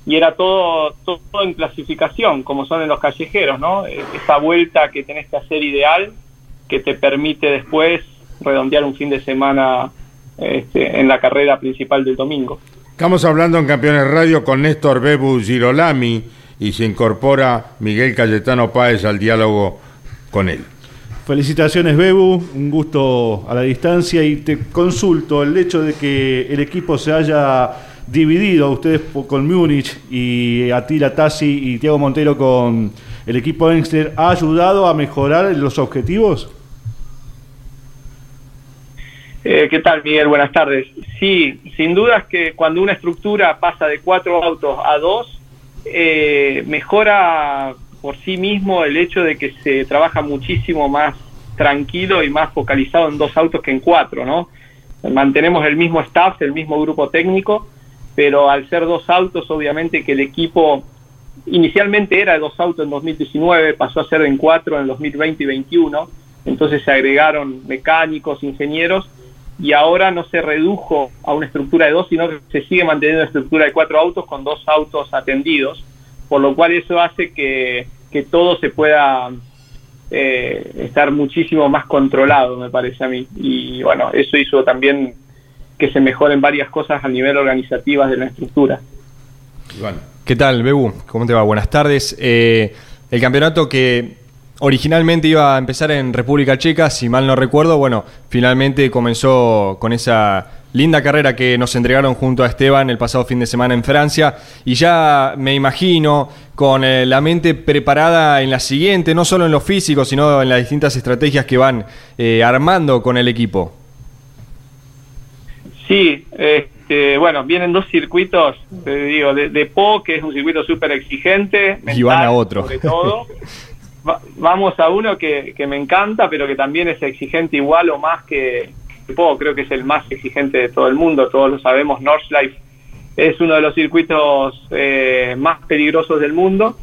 y era todo, todo en clasificación, como son en los callejeros, ¿no? Eh, Esa vuelta que tenés que hacer ideal, que te permite después redondear un fin de semana este, en la carrera principal del domingo. Estamos hablando en Campeones Radio con Néstor Bebu Girolami y se incorpora Miguel Cayetano Páez al diálogo con él. Felicitaciones, Bebu, un gusto a la distancia y te consulto el hecho de que el equipo se haya dividido, ustedes con Múnich y Atila Tassi y Tiago Montero con el equipo Engster, ¿ha ayudado a mejorar los objetivos? Eh, ¿Qué tal, Miguel? Buenas tardes. Sí, sin duda es que cuando una estructura pasa de cuatro autos a dos, eh, mejora por sí mismo el hecho de que se trabaja muchísimo más tranquilo y más focalizado en dos autos que en cuatro, ¿no? Mantenemos el mismo staff, el mismo grupo técnico, pero al ser dos autos, obviamente que el equipo inicialmente era de dos autos en 2019, pasó a ser en cuatro en 2020 y 2021, entonces se agregaron mecánicos, ingenieros, y ahora no se redujo a una estructura de dos, sino que se sigue manteniendo una estructura de cuatro autos con dos autos atendidos, por lo cual eso hace que, que todo se pueda eh, estar muchísimo más controlado, me parece a mí. Y bueno, eso hizo también que se mejoren varias cosas a nivel organizativas de la estructura. ¿Qué tal, Bebu? ¿Cómo te va? Buenas tardes. Eh, el campeonato que originalmente iba a empezar en República Checa, si mal no recuerdo, bueno, finalmente comenzó con esa linda carrera que nos entregaron junto a Esteban el pasado fin de semana en Francia y ya me imagino con eh, la mente preparada en la siguiente, no solo en lo físico, sino en las distintas estrategias que van eh, armando con el equipo. Sí, este, bueno, vienen dos circuitos, te digo, de, de Po, que es un circuito súper exigente. Y van a otro. Sobre todo. Va- vamos a uno que, que me encanta, pero que también es exigente igual o más que, Po. Creo que es el más exigente de todo el mundo, todos lo sabemos. Nordschleife es uno de los circuitos eh, más peligrosos del mundo.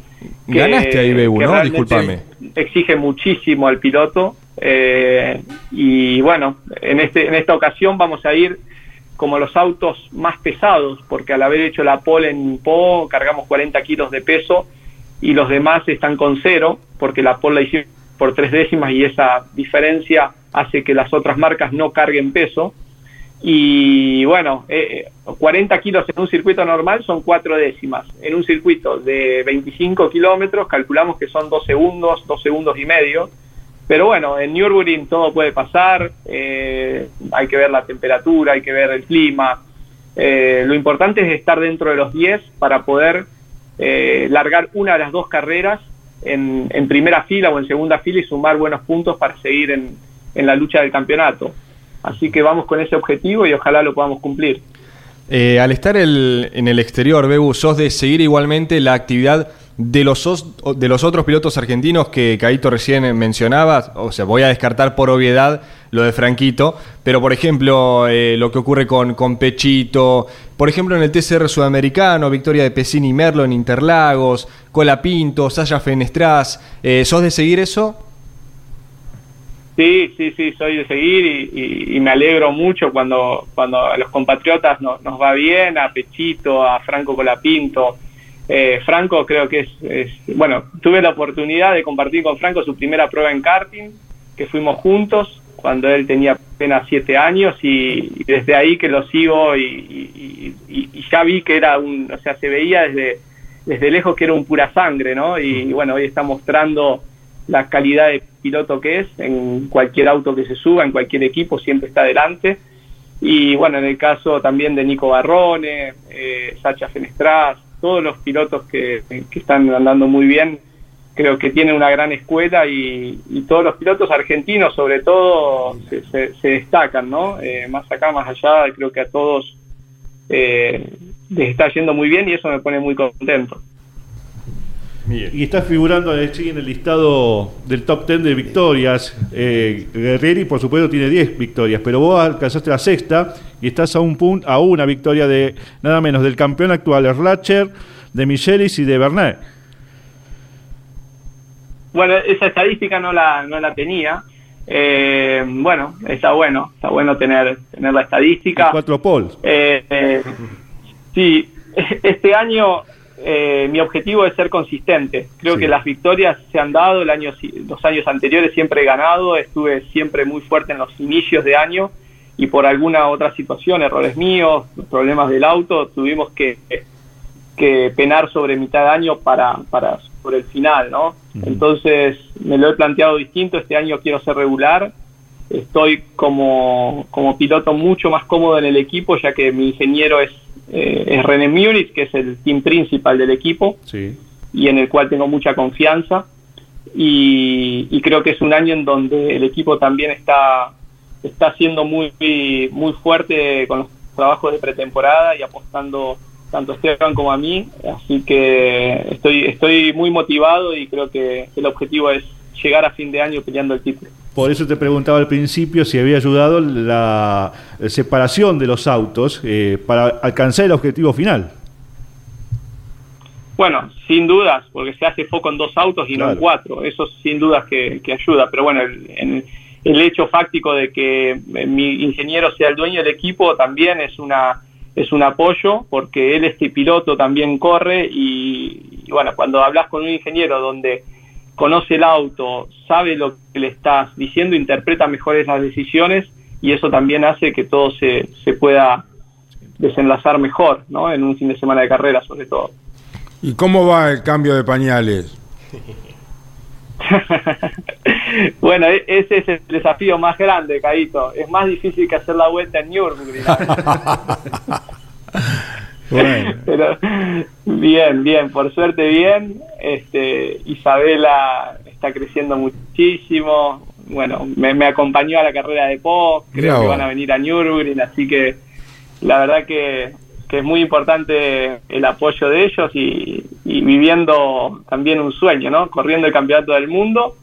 que- Ganaste ahí, Bebu, ¿no? Discúlpame. Exige muchísimo al piloto. eh, y bueno, en, este, en esta ocasión vamos a ir como los autos más pesados, porque al haber hecho la pole en Po cargamos 40 kilos de peso y los demás están con cero, porque la pole la hicimos por tres décimas y esa diferencia hace que las otras marcas no carguen peso. Y bueno, eh, eh, 40 kilos en un circuito normal son cuatro décimas. En un circuito de 25 kilómetros calculamos que son dos segundos, dos segundos y medio. Pero bueno, en Nürburgring todo puede pasar, eh, hay que ver la temperatura, hay que ver el clima. Eh, lo importante es estar dentro de los 10 para poder eh, largar una de las dos carreras en, en primera fila o en segunda fila y sumar buenos puntos para seguir en, en la lucha del campeonato. Así que vamos con ese objetivo y ojalá lo podamos cumplir. Eh, al estar en el exterior, Bebu, sos de seguir igualmente la actividad de los, os- de los otros pilotos argentinos que Caito recién mencionaba. O sea, voy a descartar por obviedad lo de Franquito, pero por ejemplo, eh, lo que ocurre con, con Pechito, por ejemplo, en el TCR sudamericano, victoria de Pesini y Merlo en Interlagos, Colapinto, Saya Fenestraz. Eh, ¿Sos de seguir eso? Sí, sí, sí, soy de seguir y, me alegro mucho cuando, cuando a los compatriotas no- nos va bien, a Pechito, a Franco Colapinto. Eh, Franco creo que es, es- bueno, tuve la oportunidad de compartir con Franco su primera prueba en karting, que fuimos juntos cuando él tenía apenas siete años y, y desde ahí que lo sigo y ya vi que era un, o sea, se veía desde, desde lejos que era un pura sangre, ¿no? Y bueno, hoy está mostrando la calidad de piloto que es en cualquier auto que se suba, en cualquier equipo, siempre está adelante. Y bueno, en el caso también de Nico Barrone, eh, Sacha Fenestraz, todos los pilotos que, que están andando muy bien, creo que tienen una gran escuela y, y todos los pilotos argentinos sobre todo se, se- se destacan, ¿no? Eh, más acá, más allá, creo que a todos eh, les está yendo muy bien y eso me pone muy contento. Y está figurando eh, sí, en el listado del top 10 de victorias. Eh, Guerrieri, por supuesto, tiene 10 victorias, pero vos alcanzaste la sexta y estás a un punto, a una victoria de nada menos del campeón actual, Erlacher, de Michelis y de Bernet. Bueno, esa estadística no la, no la tenía. Eh, bueno, está bueno, está bueno tener, tener la estadística. Cuatro poles. Eh, eh, sí, este año eh, mi objetivo es ser consistente. Creo Sí. que las victorias se han dado, el año, los años anteriores siempre he ganado, estuve siempre muy fuerte en los inicios de año y por alguna otra situación, errores míos, problemas del auto, tuvimos que, que penar sobre mitad de año para, para sobre el final, ¿no? Entonces me lo he planteado distinto, este año quiero ser regular, estoy como, como piloto mucho más cómodo en el equipo, ya que mi ingeniero es, eh, es René Munich, que es el team principal del equipo Sí. y en el cual tengo mucha confianza. Y, y creo que es un año en donde el equipo también está, está siendo muy, muy fuerte con los trabajos de pretemporada y apostando tanto a Esteban como a mí. Así que estoy, estoy muy motivado y creo que el objetivo es llegar a fin de año peleando el título. Por eso te preguntaba al principio si había ayudado la separación de los autos eh, para alcanzar el objetivo final. Bueno, sin dudas, porque se hace foco en dos autos y no en cuatro. Eso sin dudas que, que ayuda. Pero bueno, el, el hecho fáctico de que eh, mi ingeniero sea el dueño del equipo también es una es un apoyo porque él este piloto también corre y, y bueno cuando hablas con un ingeniero donde conoce el auto sabe lo que le estás diciendo interpreta mejor esas decisiones y eso también hace que todo se, se pueda desenlazar mejor ¿no? en un fin de semana de carrera sobre todo ¿Y cómo va el cambio de pañales? Bueno, e- ese es el desafío más grande, Caito. Es más difícil que hacer la vuelta en Nürburgring. Bueno. Pero bien, bien, por suerte bien. Este, Isabela está creciendo muchísimo. Bueno, me, me acompañó a la carrera de POC. Creo que van a venir a Nürburgring, así que la verdad que, que es muy importante el apoyo de ellos y, y viviendo también un sueño, ¿no? Corriendo el campeonato del mundo,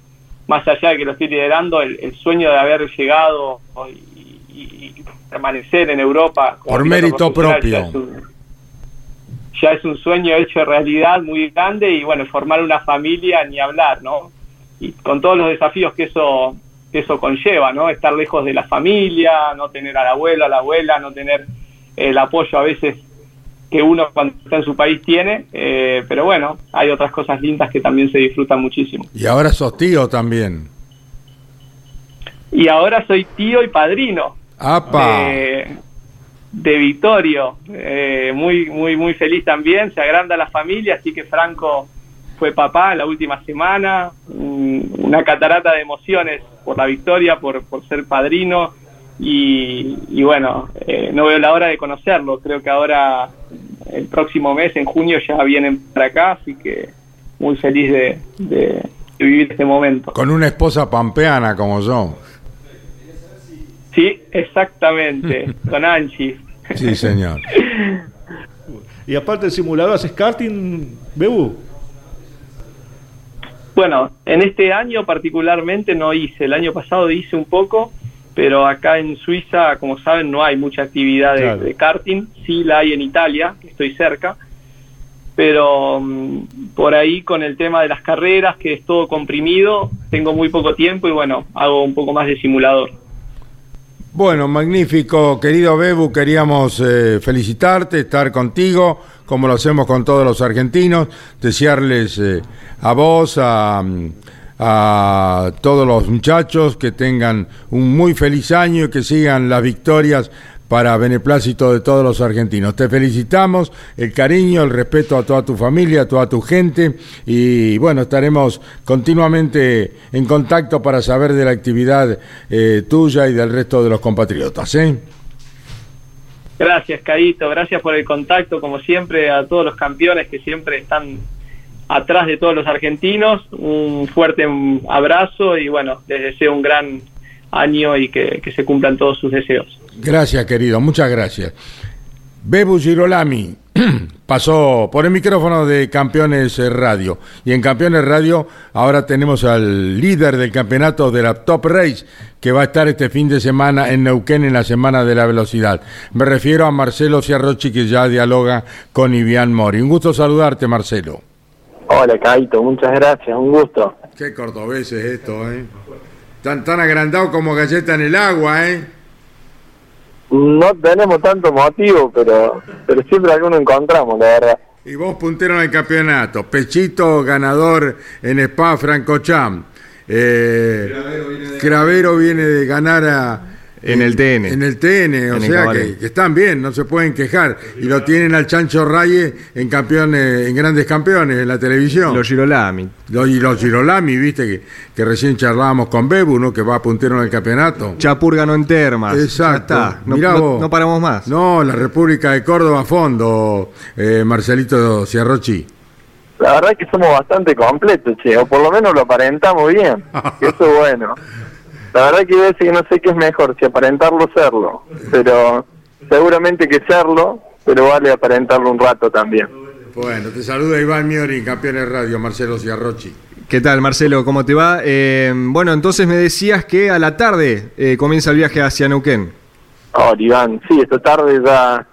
más allá de que lo estoy liderando, el, el sueño de haber llegado y, y- y permanecer en Europa Por mérito propio. Ya es un- sueño hecho realidad muy grande y bueno, formar una familia ni hablar, ¿no? Y con todos los desafíos que eso que eso conlleva, ¿no? Estar lejos de la familia, no tener al abuelo, a la abuela, no tener el apoyo a veces que uno cuando está en su país tiene, eh, pero bueno, hay otras cosas lindas que también se disfrutan muchísimo. Y ahora sos tío también. Y ahora soy tío y padrino ¡Apa! de, de Vittorio, eh, muy, muy, muy feliz también, se agranda la familia, así que Franco fue papá la última semana, una catarata de emociones por la victoria, por, por ser padrino, y, y bueno, eh, no veo la hora de conocerlo, creo que ahora el próximo mes, en junio, ya vienen para acá, así que muy feliz de vivir este momento. Con una esposa pampeana como yo. Sí, exactamente, con Angie. Sí, señor. Y aparte del simulador, ¿haces karting, Bebu? Bueno, en este año particularmente no hice, el año pasado hice un poco, pero acá en Suiza, como saben, no hay mucha actividad de, Claro. de karting, sí la hay en Italia, que estoy cerca, pero mm, por ahí con el tema de las carreras, que es todo comprimido, tengo muy poco tiempo y bueno, hago un poco más de simulador. Bueno, magnífico, querido Bebu, queríamos eh, felicitarte, estar contigo, como lo hacemos con todos los argentinos, desearles eh, a vos, a, a todos los muchachos que tengan un muy feliz año y que sigan las victorias para beneplácito de todos los argentinos. Te felicitamos, el cariño, el respeto a toda tu familia, a toda tu gente y bueno, estaremos continuamente en contacto para saber de la actividad eh, tuya y del resto de los compatriotas. ¿eh? Gracias, Caito, gracias por el contacto, como siempre, a todos los campeones que siempre están atrás de todos los argentinos. Un fuerte abrazo y bueno, les deseo un gran año y que, que se cumplan todos sus deseos. Gracias, querido, muchas gracias. Bebu Girolami pasó por el micrófono de Campeones Radio. Y en Campeones Radio ahora tenemos al líder del campeonato de la Top Race que va a estar este fin de semana en Neuquén en la Semana de la Velocidad. Me refiero a Marcelo Ciarrochi que ya dialoga con Ivian Mori. Un gusto saludarte, Marcelo. Hola, Caito, muchas gracias, un gusto. Qué cordobés es esto, ¿eh? Tan, tan agrandado como galleta en el agua, ¿eh? No tenemos tanto motivo, pero, pero siempre alguno encontramos, la verdad. Y vos puntero en el campeonato. Pechito ganador en Spa Francocham. Eh, Cravero viene de ganar a, En el TN. En el TN, o En sea que, que están bien, no se pueden quejar. Y lo tienen al Chancho Raye en campeones, en grandes campeones en la televisión. Los Girolami. Lo- y los Girolami, viste, que, que recién charlábamos con Bebu, ¿no? Que va puntero en el campeonato. Chapur ganó en Termas. Exacto. Ya está. No, Mirá no- vos. no paramos más. No, la República de Córdoba a fondo, eh, Marcelito Ciarrochi. La verdad es que somos bastante completos, che, o por lo menos lo aparentamos bien, eso es bueno. La verdad que veces que no sé qué es mejor, si aparentarlo o serlo, pero seguramente que serlo, pero vale aparentarlo un rato también. Bueno, te saluda Iván Miori, campeones radio, Marcelo Ciarrochi. ¿Qué tal, Marcelo? ¿Cómo te va? Eh, bueno, entonces me decías que a la tarde eh, comienza el viaje hacia Neuquén. Oh, Iván, sí, esta tarde ya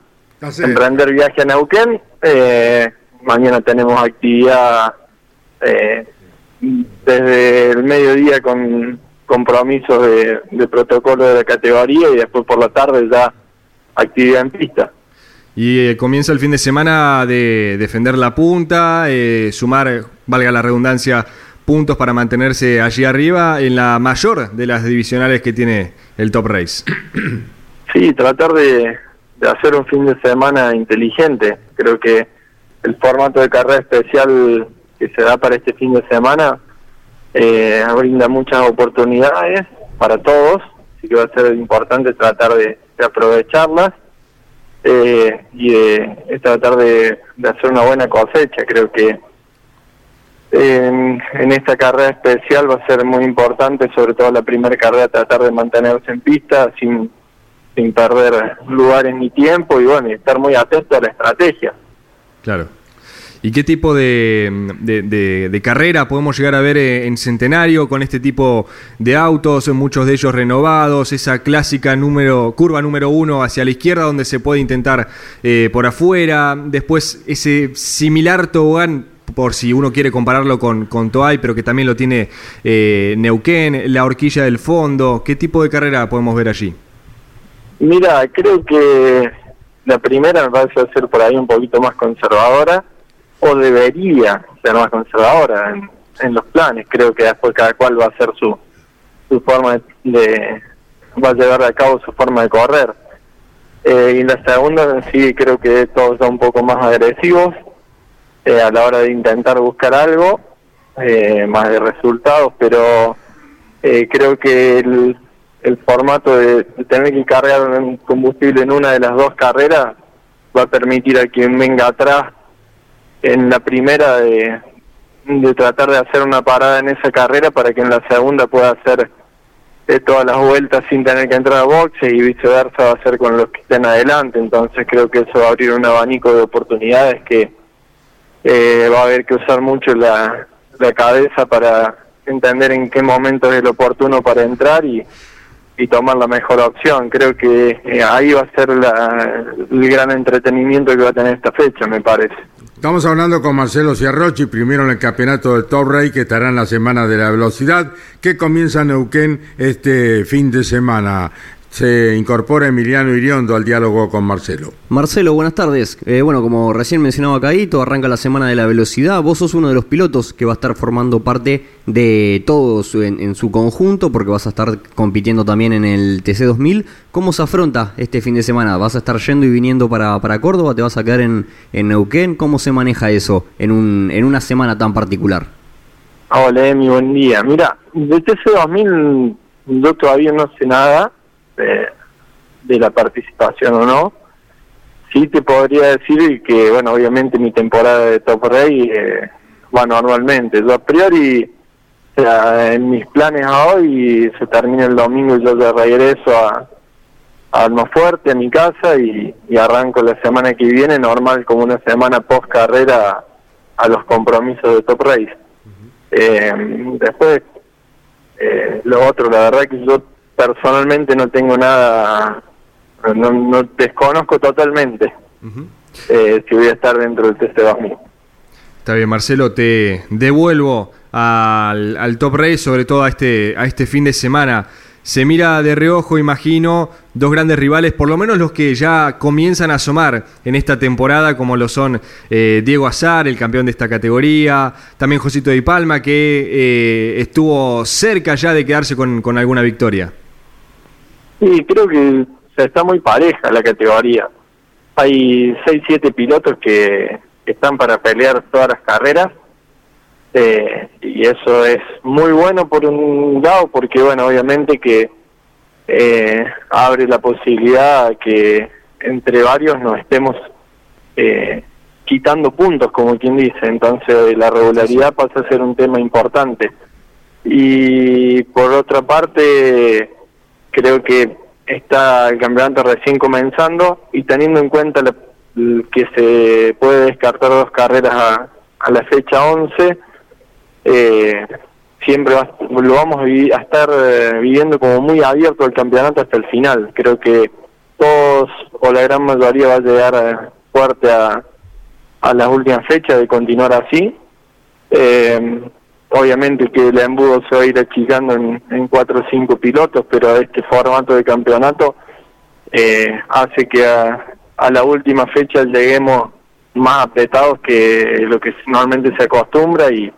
emprender viaje a Neuquén. Eh, mañana tenemos actividad eh, desde el mediodía con compromisos de, de protocolo de la categoría y después por la tarde ya actividad en pista. Y eh, comienza el fin de semana de defender la punta, eh, sumar, valga la redundancia, puntos para mantenerse allí arriba en la mayor de las divisionales que tiene el Top Race. Sí, tratar de, de hacer un fin de semana inteligente. Creo que el formato de carrera especial que se da para este fin de semana eh, brinda muchas oportunidades para todos, así que va a ser importante tratar de, aprovecharlas eh, y de, de tratar de, hacer una buena cosecha. Creo que en, en esta carrera especial va a ser muy importante, sobre todo la primera carrera, tratar de mantenerse en pista sin, sin perder lugares ni tiempo y bueno, y estar muy atento a la estrategia. Claro. ¿Y qué tipo de, carrera podemos llegar a ver eh, en Centenario con este tipo de autos, muchos de ellos renovados, esa clásica número, curva número uno hacia la izquierda donde se puede intentar eh, por afuera, después ese similar tobogán por si uno quiere compararlo con, con Toay, pero que también lo tiene eh, Neuquén, la horquilla del fondo, ¿qué tipo de carrera podemos ver allí? Mira, creo que la primera me parece ser por ahí un poquito más conservadora, o debería ser más conservadora en, los planes. Creo que después cada cual va a hacer su, su forma de, va a llevar a cabo su forma de correr. Eh, y la segunda sí creo que todos son un poco más agresivos eh, a la hora de intentar buscar algo, eh, más de resultados, pero eh, creo que el, el formato de, de tener que cargar un combustible en una de las dos carreras va a permitir a quien venga atrás en la primera de, tratar de hacer una parada en esa carrera para que en la segunda pueda hacer eh, todas las vueltas sin tener que entrar a boxe y viceversa va a ser con los que estén adelante. Entonces creo que eso va a abrir un abanico de oportunidades que eh, va a haber que usar mucho la, cabeza para entender en qué momento es el oportuno para entrar y, y tomar la mejor opción. Creo que eh, ahí va a ser la, el gran entretenimiento que va a tener esta fecha, me parece. Estamos hablando con Marcelo Ciarrochi, primero en el campeonato del Top Ray, que estará en la Semana de la Velocidad, que comienza en Neuquén este fin de semana. Se incorpora Emiliano Iriondo al diálogo con Marcelo. Marcelo, buenas tardes. Eh, bueno, como recién mencionaba Caíto, arranca la semana de la velocidad. Vos sos uno de los pilotos que va a estar formando parte de todos en, en su conjunto, porque vas a estar compitiendo también en el TC2000. ¿Cómo se afronta este fin de semana? ¿Vas a estar yendo y viniendo para, para Córdoba? ¿Te vas a quedar en, en Neuquén? ¿Cómo se maneja eso en, un, en una semana tan particular? Hola, Emi, buen día. Mira, de TC2000 yo todavía no sé nada de, de la participación o no. Sí te podría decir que, bueno, obviamente mi temporada de Top Ray eh, va normalmente. Yo a priori, o sea, en mis planes a hoy se termina el domingo y yo ya regreso a, a Almafuerte, a mi casa, y, y arranco la semana que viene, normal como una semana post carrera a los compromisos de Top Race. Eh, después, eh, lo otro, la verdad que yo personalmente no tengo nada, no, no desconozco totalmente eh, si voy a estar dentro del TC2000. Está bien, Marcelo, te devuelvo al, al Top Race, sobre todo a este, a este fin de semana. Se mira de reojo, imagino, dos grandes rivales, por lo menos los que ya comienzan a asomar en esta temporada, como lo son eh, Diego Azar, el campeón de esta categoría, también Josito Di Palma, que eh, estuvo cerca ya de quedarse con, con alguna victoria. Sí, creo que está muy pareja la categoría. Hay 6, 7 pilotos que están para pelear todas las carreras. Eh, y eso es muy bueno por un lado, porque bueno, obviamente que eh, abre la posibilidad que entre varios nos estemos eh, quitando puntos, como quien dice. Entonces la regularidad pasa a ser un tema importante. Y por otra parte, creo que está el campeonato recién comenzando y teniendo en cuenta la- que se puede descartar dos carreras a, a la fecha 11, eh, siempre va- lo vamos a, a estar eh, viviendo como muy abierto el campeonato hasta el final. Creo que todos o la gran mayoría va a llegar eh, fuerte a, a las últimas fechas de continuar así. Eh, obviamente que el embudo se va a ir achicando en, en cuatro o cinco pilotos, pero este formato de campeonato eh, hace que a, a la última fecha lleguemos más apretados que lo que normalmente se acostumbra y,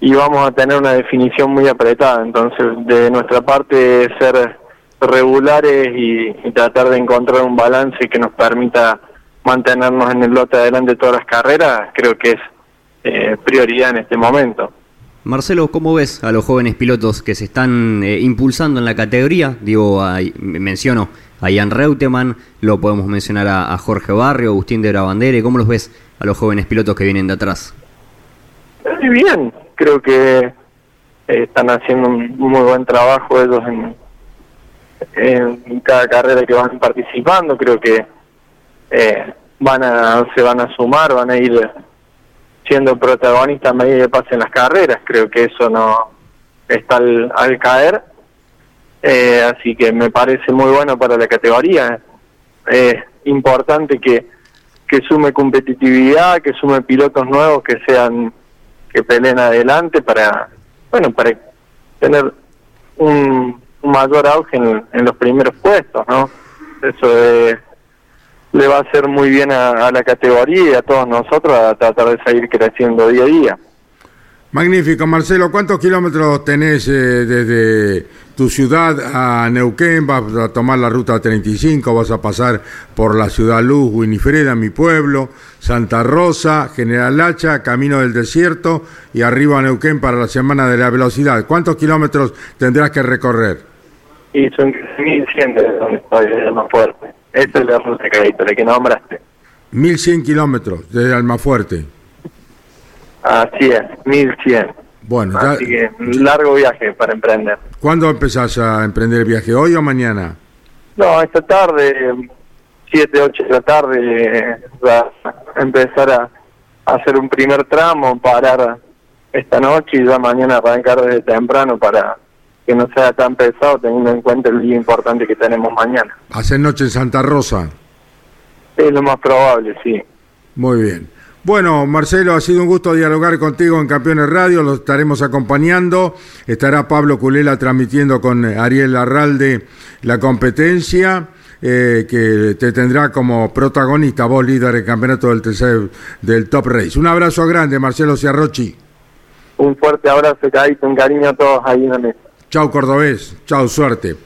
y vamos a tener una definición muy apretada. Entonces, de nuestra parte, ser regulares y, y tratar de encontrar un balance que nos permita mantenernos en el lote adelante de todas las carreras, creo que es eh, prioridad en este momento. Marcelo, ¿cómo ves a los jóvenes pilotos que se están eh, impulsando en la categoría? Digo, ahí- menciono a Ian Reutemann, lo podemos mencionar a, a Jorge Barrio, Agustín de Brabandere. ¿Cómo los ves a los jóvenes pilotos que vienen de atrás? Muy bien, creo que eh, están haciendo un muy buen trabajo ellos en, en cada carrera que van participando. Creo que eh, van a se van a sumar, van a ir siendo protagonistas a medida que pasen las carreras. Creo que eso no está al, al caer. Eh, así que me parece muy bueno para la categoría. Es importante que, que sume competitividad, que sume pilotos nuevos que sean que peleen adelante para bueno para tener un, mayor auge en, en los primeros puestos, ¿no? Eso eh, le va a hacer muy bien a, a la categoría y a todos nosotros a tratar de seguir creciendo día a día. Magnífico, Marcelo. ¿Cuántos kilómetros tenés eh, desde tu ciudad a Neuquén? ¿Vas a tomar la ruta 35? ¿Vas a pasar por la ciudad Luz, Winifreda, mi pueblo, Santa Rosa, General Hacha, Camino del Desierto y arriba a Neuquén para la Semana de la Velocidad? ¿Cuántos kilómetros tendrás que recorrer? Y son 1100 de donde estoy, es más fuerte. Esa es la ruta que, la que nombraste. 1100 kilómetros desde Almafuerte. Así es, 1100. Bueno, ya- Así que un largo viaje para emprender. ¿cuándo empezás a emprender el viaje? ¿Hoy o mañana? No, esta tarde, 7, 8 de la tarde, va a empezar a, a hacer un primer tramo, parar esta noche y ya mañana arrancar desde temprano para que no sea tan pesado teniendo en cuenta el día importante que tenemos mañana. Hacer noche en Santa Rosa. Es lo más probable, sí. Muy bien. Bueno, Marcelo, ha sido un gusto dialogar contigo en Campeones Radio, lo estaremos acompañando. Estará Pablo Culela transmitiendo con eh, Ariel Larralde la competencia, eh, que te tendrá como protagonista, vos líder del campeonato del, tercer, del Top Race. Un abrazo grande, Marcelo Ciarrochi. Un fuerte abrazo, Caíto, un cariño a todos ahí en la mesa. Chau, Cordobés. Chau, suerte.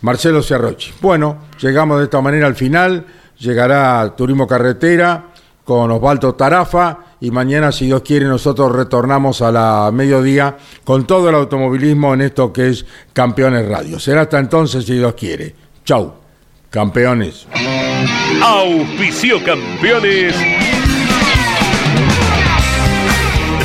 Marcelo Ciarrochi. Bueno, llegamos de esta manera al final. Llegará Turismo Carretera con Osvaldo Tarafa y mañana, si Dios quiere, nosotros retornamos a la mediodía con todo el automovilismo en esto que es Campeones Radio. Será hasta entonces, si Dios quiere. Chau, campeones. Auspicio campeones.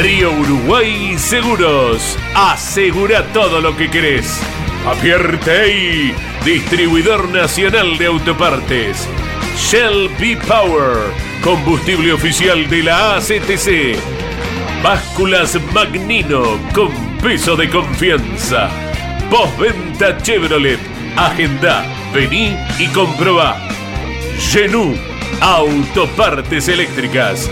Río Uruguay Seguros. Asegura todo lo que querés. Apierte distribuidor nacional de autopartes. Shell B Power, combustible oficial de la ACTC. Básculas Magnino con peso de confianza. Postventa Chevrolet. Agenda, vení y comprobá. Genú, autopartes eléctricas.